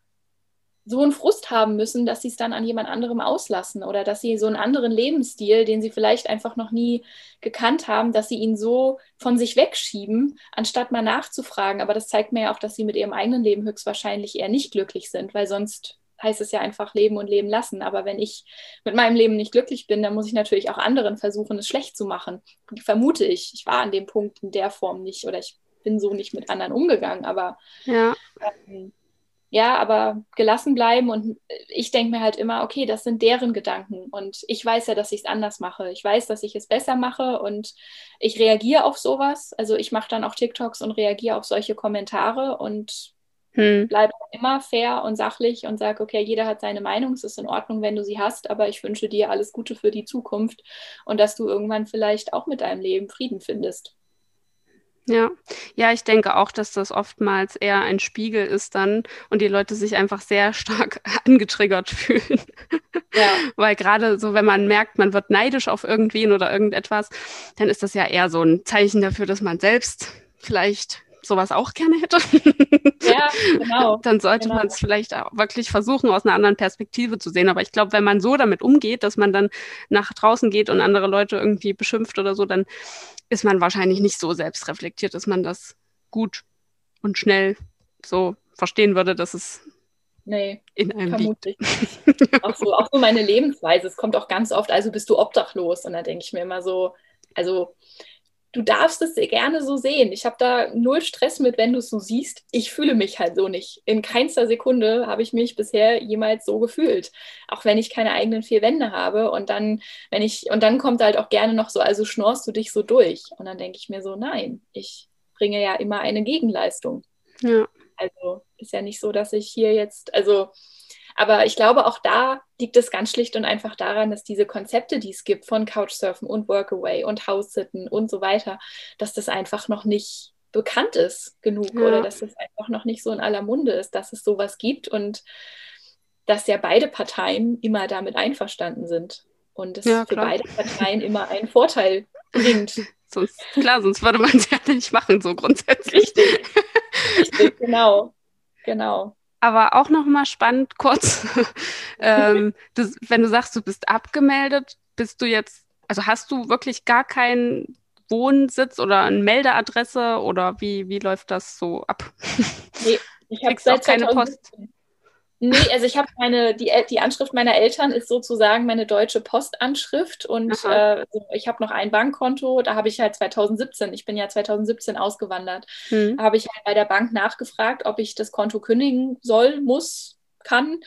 Speaker 2: so einen Frust haben müssen, dass sie es dann an jemand anderem auslassen oder dass sie so einen anderen Lebensstil, den sie vielleicht einfach noch nie gekannt haben, dass sie ihn so von sich wegschieben, anstatt mal nachzufragen. Aber das zeigt mir ja auch, dass sie mit ihrem eigenen Leben höchstwahrscheinlich eher nicht glücklich sind, weil sonst heißt es ja einfach leben und leben lassen. Aber wenn ich mit meinem Leben nicht glücklich bin, dann muss ich natürlich auch anderen versuchen, es schlecht zu machen. Vermute ich. Ich war an dem Punkt in der Form nicht oder ich bin so nicht mit anderen umgegangen. Aber
Speaker 1: ja.
Speaker 2: ähm, ja, aber gelassen bleiben und ich denke mir halt immer, okay, das sind deren Gedanken und ich weiß ja, dass ich es anders mache. Ich weiß, dass ich es besser mache und ich reagiere auf sowas. Also ich mache dann auch TikToks und reagiere auf solche Kommentare und hm. bleibe immer fair und sachlich und sage, okay, jeder hat seine Meinung, es ist in Ordnung, wenn du sie hast, aber ich wünsche dir alles Gute für die Zukunft und dass du irgendwann vielleicht auch mit deinem Leben Frieden findest.
Speaker 1: Ja, ja, ich denke auch, dass das oftmals eher ein Spiegel ist dann und die Leute sich einfach sehr stark angetriggert fühlen. Ja. Weil gerade so, wenn man merkt, man wird neidisch auf irgendwen oder irgendetwas, dann ist das ja eher so ein Zeichen dafür, dass man selbst vielleicht sowas auch gerne hätte. Ja, genau. Dann sollte genau. man es vielleicht auch wirklich versuchen, aus einer anderen Perspektive zu sehen. Aber ich glaube, wenn man so damit umgeht, dass man dann nach draußen geht und andere Leute irgendwie beschimpft oder so, dann ist man wahrscheinlich nicht so selbstreflektiert, dass man das gut und schnell so verstehen würde, dass es nee, in einem liegt.
Speaker 2: auch, so, auch so meine Lebensweise. Es kommt auch ganz oft, also bist du obdachlos. Und da denke ich mir immer so, also du darfst es sehr gerne so sehen. Ich habe da null Stress mit, wenn du es so siehst. Ich fühle mich halt so nicht. In keinster Sekunde habe ich mich bisher jemals so gefühlt. Auch wenn ich keine eigenen vier Wände habe. Und dann, wenn ich, und dann kommt halt auch gerne noch so, also schnorst du dich so durch. Und dann denke ich mir so, nein, ich bringe ja immer eine Gegenleistung. Ja. Also ist ja nicht so, dass ich hier jetzt, also aber ich glaube, auch da liegt es ganz schlicht und einfach daran, dass diese Konzepte, die es gibt von Couchsurfen und Workaway und House-Sitten und so weiter, dass das einfach noch nicht bekannt ist genug ja. oder dass es einfach noch nicht so in aller Munde ist, dass es sowas gibt und dass ja beide Parteien immer damit einverstanden sind und es ja, für beide Parteien immer einen Vorteil bringt.
Speaker 1: sonst, klar, sonst würde man es ja nicht machen, so grundsätzlich.
Speaker 2: Richtig, Richtig genau. Genau
Speaker 1: aber auch noch mal spannend kurz, ähm, das, wenn du sagst, du bist abgemeldet, bist du jetzt, also hast du wirklich gar keinen Wohnsitz oder eine Meldeadresse oder wie, wie läuft das so ab?
Speaker 2: Nee, ich habe keine Post. Nee, also ich habe meine, die, die Anschrift meiner Eltern ist sozusagen meine deutsche Postanschrift und äh, ich habe noch ein Bankkonto, da habe ich halt 2017, ich bin ja 2017 ausgewandert, hm. habe ich halt bei der Bank nachgefragt, ob ich das Konto kündigen soll, muss, kann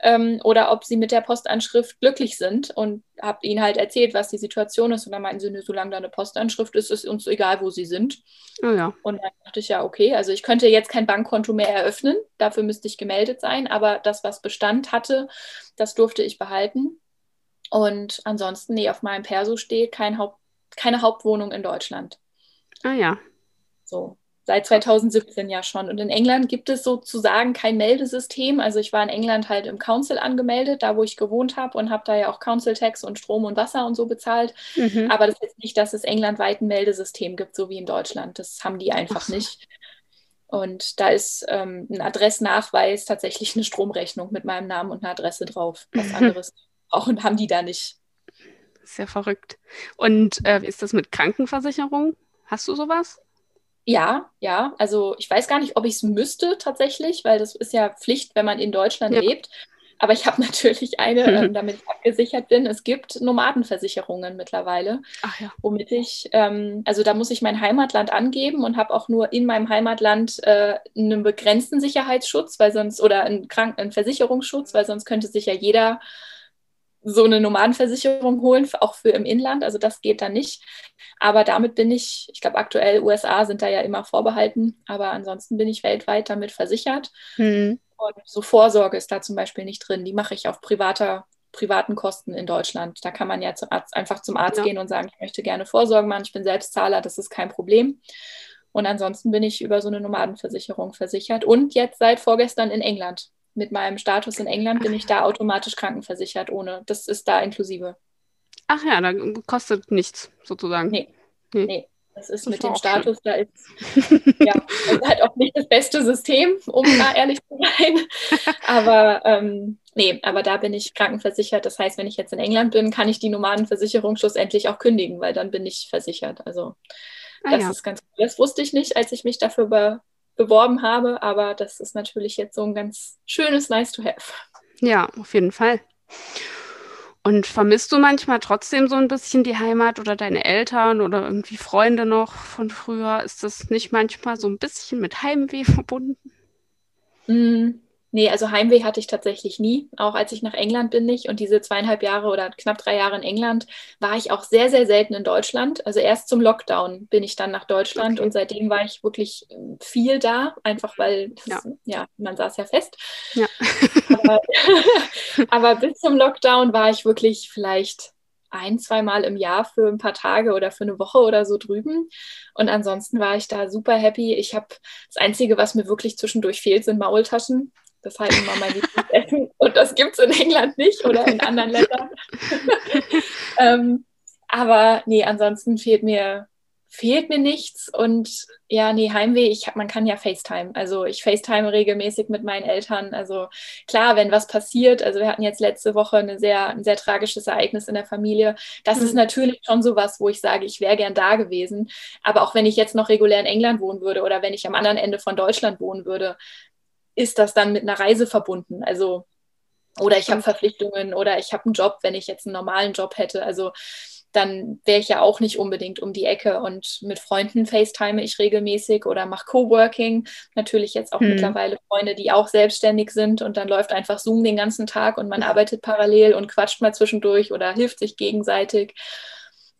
Speaker 2: ähm, oder ob sie mit der Postanschrift glücklich sind und habe ihnen halt erzählt, was die Situation ist und dann meinten sie, solange da eine Postanschrift ist, ist uns egal, wo sie sind. Oh ja. Und dann dachte ich ja, okay, also ich könnte jetzt kein Bankkonto mehr eröffnen, dafür müsste ich gemeldet sein, aber das, was Bestand hatte, das durfte ich behalten. Und ansonsten, nee, auf meinem Perso steht kein Haupt, keine Hauptwohnung in Deutschland.
Speaker 1: Ah ja.
Speaker 2: So. Seit 2017 ja schon. Und in England gibt es sozusagen kein Meldesystem. Also ich war in England halt im Council angemeldet, da wo ich gewohnt habe und habe da ja auch Council Tax und Strom und Wasser und so bezahlt. Mhm. Aber das ist nicht, dass es englandweit ein Meldesystem gibt, so wie in Deutschland. Das haben die einfach so. nicht. Und da ist ähm, ein Adressnachweis tatsächlich eine Stromrechnung mit meinem Namen und einer Adresse drauf. Was anderes brauchen haben die da nicht.
Speaker 1: Sehr verrückt. Und äh, ist das mit Krankenversicherung? Hast du sowas?
Speaker 2: Ja, ja. Also ich weiß gar nicht, ob ich es müsste tatsächlich, weil das ist ja Pflicht, wenn man in Deutschland ja. lebt. Aber ich habe natürlich eine, ähm, damit ich abgesichert bin. Es gibt Nomadenversicherungen mittlerweile, Ach ja. womit ich, ähm, also da muss ich mein Heimatland angeben und habe auch nur in meinem Heimatland äh, einen begrenzten Sicherheitsschutz, weil sonst, oder einen, Kranken einen Versicherungsschutz, weil sonst könnte sich ja jeder so eine Nomadenversicherung holen, auch für im Inland. Also das geht da nicht. Aber damit bin ich, ich glaube aktuell USA sind da ja immer vorbehalten, aber ansonsten bin ich weltweit damit versichert. Mhm. Und so Vorsorge ist da zum Beispiel nicht drin. Die mache ich auf privater, privaten Kosten in Deutschland. Da kann man ja zum Arzt, einfach zum Arzt ja. gehen und sagen, ich möchte gerne Vorsorge machen, ich bin Selbstzahler, das ist kein Problem. Und ansonsten bin ich über so eine Nomadenversicherung versichert und jetzt seit vorgestern in England mit meinem Status in England bin ich da automatisch krankenversichert ohne. Das ist da inklusive.
Speaker 1: Ach ja, da kostet nichts sozusagen.
Speaker 2: Nee. Nee. nee. Das ist das mit dem Status, schön. da ist ja halt auch nicht das beste System, um da ehrlich zu sein. Aber ähm, nee, aber da bin ich krankenversichert. Das heißt, wenn ich jetzt in England bin, kann ich die Nomadenversicherung schlussendlich auch kündigen, weil dann bin ich versichert. Also ah, das ja. ist ganz cool. Das wusste ich nicht, als ich mich dafür beworben habe, aber das ist natürlich jetzt so ein ganz schönes Nice to have.
Speaker 1: Ja, auf jeden Fall. Und vermisst du manchmal trotzdem so ein bisschen die Heimat oder deine Eltern oder irgendwie Freunde noch von früher? Ist das nicht manchmal so ein bisschen mit Heimweh verbunden?
Speaker 2: Mm, Nee, also Heimweh hatte ich tatsächlich nie, auch als ich nach England bin nicht. Und diese zweieinhalb Jahre oder knapp drei Jahre in England war ich auch sehr, sehr selten in Deutschland. Also erst zum Lockdown bin ich dann nach Deutschland okay. und seitdem war ich wirklich ähm, viel da, einfach weil, ja, ja man saß ja fest. Ja. aber, aber bis zum Lockdown war ich wirklich vielleicht ein, zweimal im Jahr für ein paar Tage oder für eine Woche oder so drüben. Und ansonsten war ich da super happy. Ich habe das Einzige, was mir wirklich zwischendurch fehlt, sind Maultaschen. Das halten wir mein Lieblingsessen. Und das gibt es in England nicht oder in anderen Ländern. ähm, aber nee, ansonsten fehlt mir, fehlt mir nichts. Und ja, nee, Heimweh, ich hab, man kann ja FaceTime. Also ich FaceTime regelmäßig mit meinen Eltern. Also klar, wenn was passiert, also wir hatten jetzt letzte Woche eine sehr, ein sehr tragisches Ereignis in der Familie. Das mhm. ist natürlich schon sowas, wo ich sage, ich wäre gern da gewesen. Aber auch wenn ich jetzt noch regulär in England wohnen würde oder wenn ich am anderen Ende von Deutschland wohnen würde, ist das dann mit einer Reise verbunden. Also, oder ich habe Verpflichtungen oder ich habe einen Job, wenn ich jetzt einen normalen Job hätte. Also dann wäre ich ja auch nicht unbedingt um die Ecke. Und mit Freunden FaceTime ich regelmäßig oder mache Coworking. Natürlich jetzt auch hm. mittlerweile Freunde, die auch selbstständig sind und dann läuft einfach Zoom den ganzen Tag und man arbeitet parallel und quatscht mal zwischendurch oder hilft sich gegenseitig.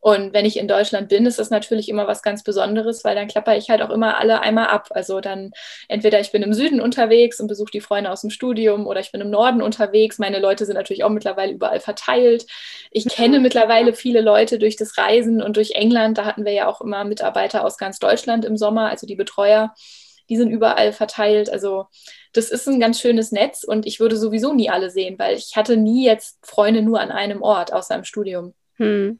Speaker 2: Und wenn ich in Deutschland bin, ist das natürlich immer was ganz Besonderes, weil dann klapper ich halt auch immer alle einmal ab. Also dann entweder ich bin im Süden unterwegs und besuche die Freunde aus dem Studium oder ich bin im Norden unterwegs. Meine Leute sind natürlich auch mittlerweile überall verteilt. Ich kenne mittlerweile viele Leute durch das Reisen und durch England. Da hatten wir ja auch immer Mitarbeiter aus ganz Deutschland im Sommer, also die Betreuer. Die sind überall verteilt. Also das ist ein ganz schönes Netz und ich würde sowieso nie alle sehen, weil ich hatte nie jetzt Freunde nur an einem Ort, außer im Studium. Hm.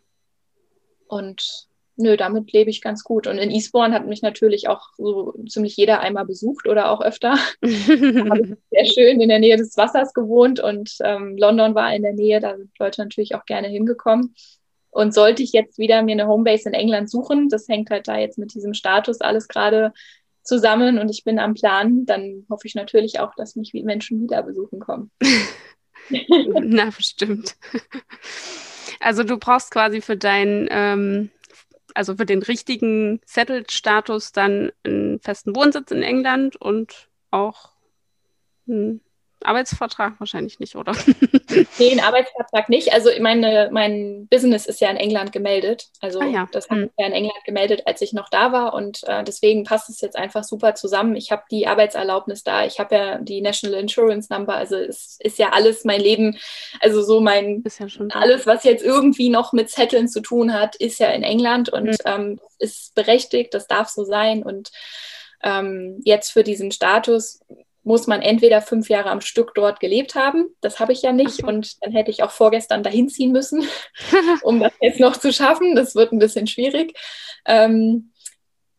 Speaker 2: Und nö, damit lebe ich ganz gut. Und in Eastbourne hat mich natürlich auch so ziemlich jeder einmal besucht oder auch öfter. sehr schön in der Nähe des Wassers gewohnt und ähm, London war in der Nähe, da sind Leute natürlich auch gerne hingekommen. Und sollte ich jetzt wieder mir eine Homebase in England suchen, das hängt halt da jetzt mit diesem Status alles gerade zusammen und ich bin am Plan, dann hoffe ich natürlich auch, dass mich Menschen wieder besuchen kommen.
Speaker 1: Na, bestimmt. Also du brauchst quasi für deinen, ähm, also für den richtigen Settled-Status dann einen festen Wohnsitz in England und auch einen Arbeitsvertrag wahrscheinlich nicht, oder?
Speaker 2: einen Arbeitsvertrag nicht. Also meine, mein Business ist ja in England gemeldet. Also ah, ja. das habe ich hm. ja in England gemeldet, als ich noch da war. Und äh, deswegen passt es jetzt einfach super zusammen. Ich habe die Arbeitserlaubnis da. Ich habe ja die National Insurance Number. Also es ist ja alles mein Leben. Also so mein ja alles, was jetzt irgendwie noch mit Zetteln zu tun hat, ist ja in England und mhm. ähm, ist berechtigt. Das darf so sein. Und ähm, jetzt für diesen Status muss man entweder fünf Jahre am Stück dort gelebt haben. Das habe ich ja nicht. Und dann hätte ich auch vorgestern dahin ziehen müssen, um das jetzt noch zu schaffen. Das wird ein bisschen schwierig. Ähm,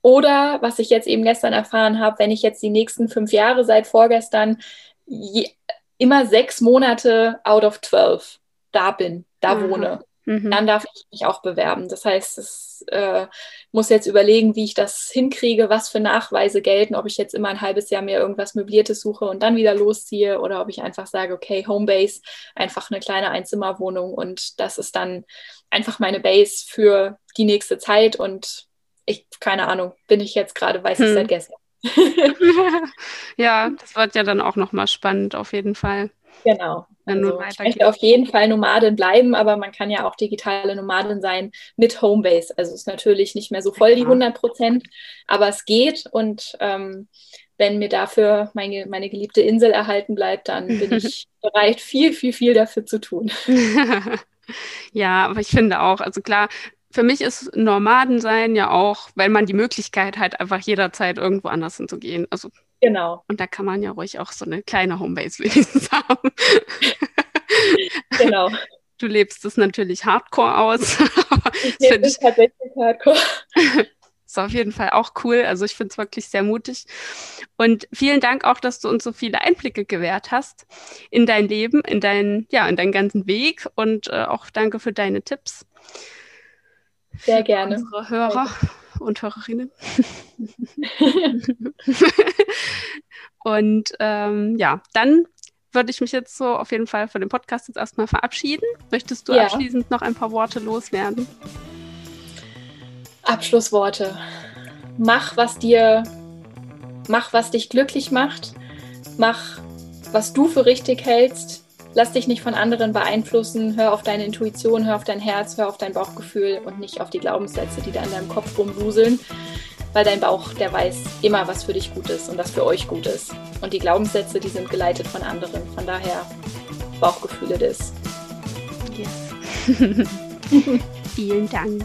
Speaker 2: oder was ich jetzt eben gestern erfahren habe, wenn ich jetzt die nächsten fünf Jahre seit vorgestern je, immer sechs Monate out of 12 da bin, da mhm. wohne, mhm. dann darf ich mich auch bewerben. Das heißt, es äh, muss jetzt überlegen, wie ich das hinkriege, was für Nachweise gelten, ob ich jetzt immer ein halbes Jahr mir irgendwas Möbliertes suche und dann wieder losziehe oder ob ich einfach sage, okay, Homebase, einfach eine kleine Einzimmerwohnung und das ist dann einfach meine Base für die nächste Zeit und ich, keine Ahnung, bin ich jetzt gerade, weiß hm. ich seit gestern.
Speaker 1: ja, das wird ja dann auch nochmal spannend, auf jeden Fall.
Speaker 2: Genau. Also ich möchte auf jeden Fall Nomadin bleiben, aber man kann ja auch digitale Nomadin sein mit Homebase. Also es ist natürlich nicht mehr so voll die 100 Prozent, aber es geht und ähm, wenn mir dafür meine, meine geliebte Insel erhalten bleibt, dann bin ich bereit, viel, viel, viel dafür zu tun.
Speaker 1: ja, aber ich finde auch, also klar, für mich ist Nomadensein ja auch, wenn man die Möglichkeit hat, einfach jederzeit irgendwo anders hinzugehen. Also
Speaker 2: Genau.
Speaker 1: Und da kann man ja ruhig auch so eine kleine Homebase wenigstens haben.
Speaker 2: genau.
Speaker 1: Du lebst es natürlich hardcore aus.
Speaker 2: ich lebe es tatsächlich hardcore.
Speaker 1: Ist auf jeden Fall auch cool. Also ich finde es wirklich sehr mutig. Und vielen Dank auch, dass du uns so viele Einblicke gewährt hast in dein Leben, in deinen, ja, in deinen ganzen Weg und äh, auch danke für deine Tipps.
Speaker 2: Sehr gerne.
Speaker 1: Unsere Hörer und Hörerinnen. und ähm, ja, dann würde ich mich jetzt so auf jeden Fall von dem Podcast jetzt erstmal verabschieden. Möchtest du ja. abschließend noch ein paar Worte loswerden?
Speaker 2: Abschlussworte. Mach, was dir, mach, was dich glücklich macht. Mach, was du für richtig hältst. Lass dich nicht von anderen beeinflussen. Hör auf deine Intuition, hör auf dein Herz, hör auf dein Bauchgefühl und nicht auf die Glaubenssätze, die da in deinem Kopf rumwuseln. Weil dein Bauch, der weiß immer, was für dich gut ist und was für euch gut ist. Und die Glaubenssätze, die sind geleitet von anderen. Von daher Bauchgefühle das.
Speaker 1: Yes. Vielen Dank.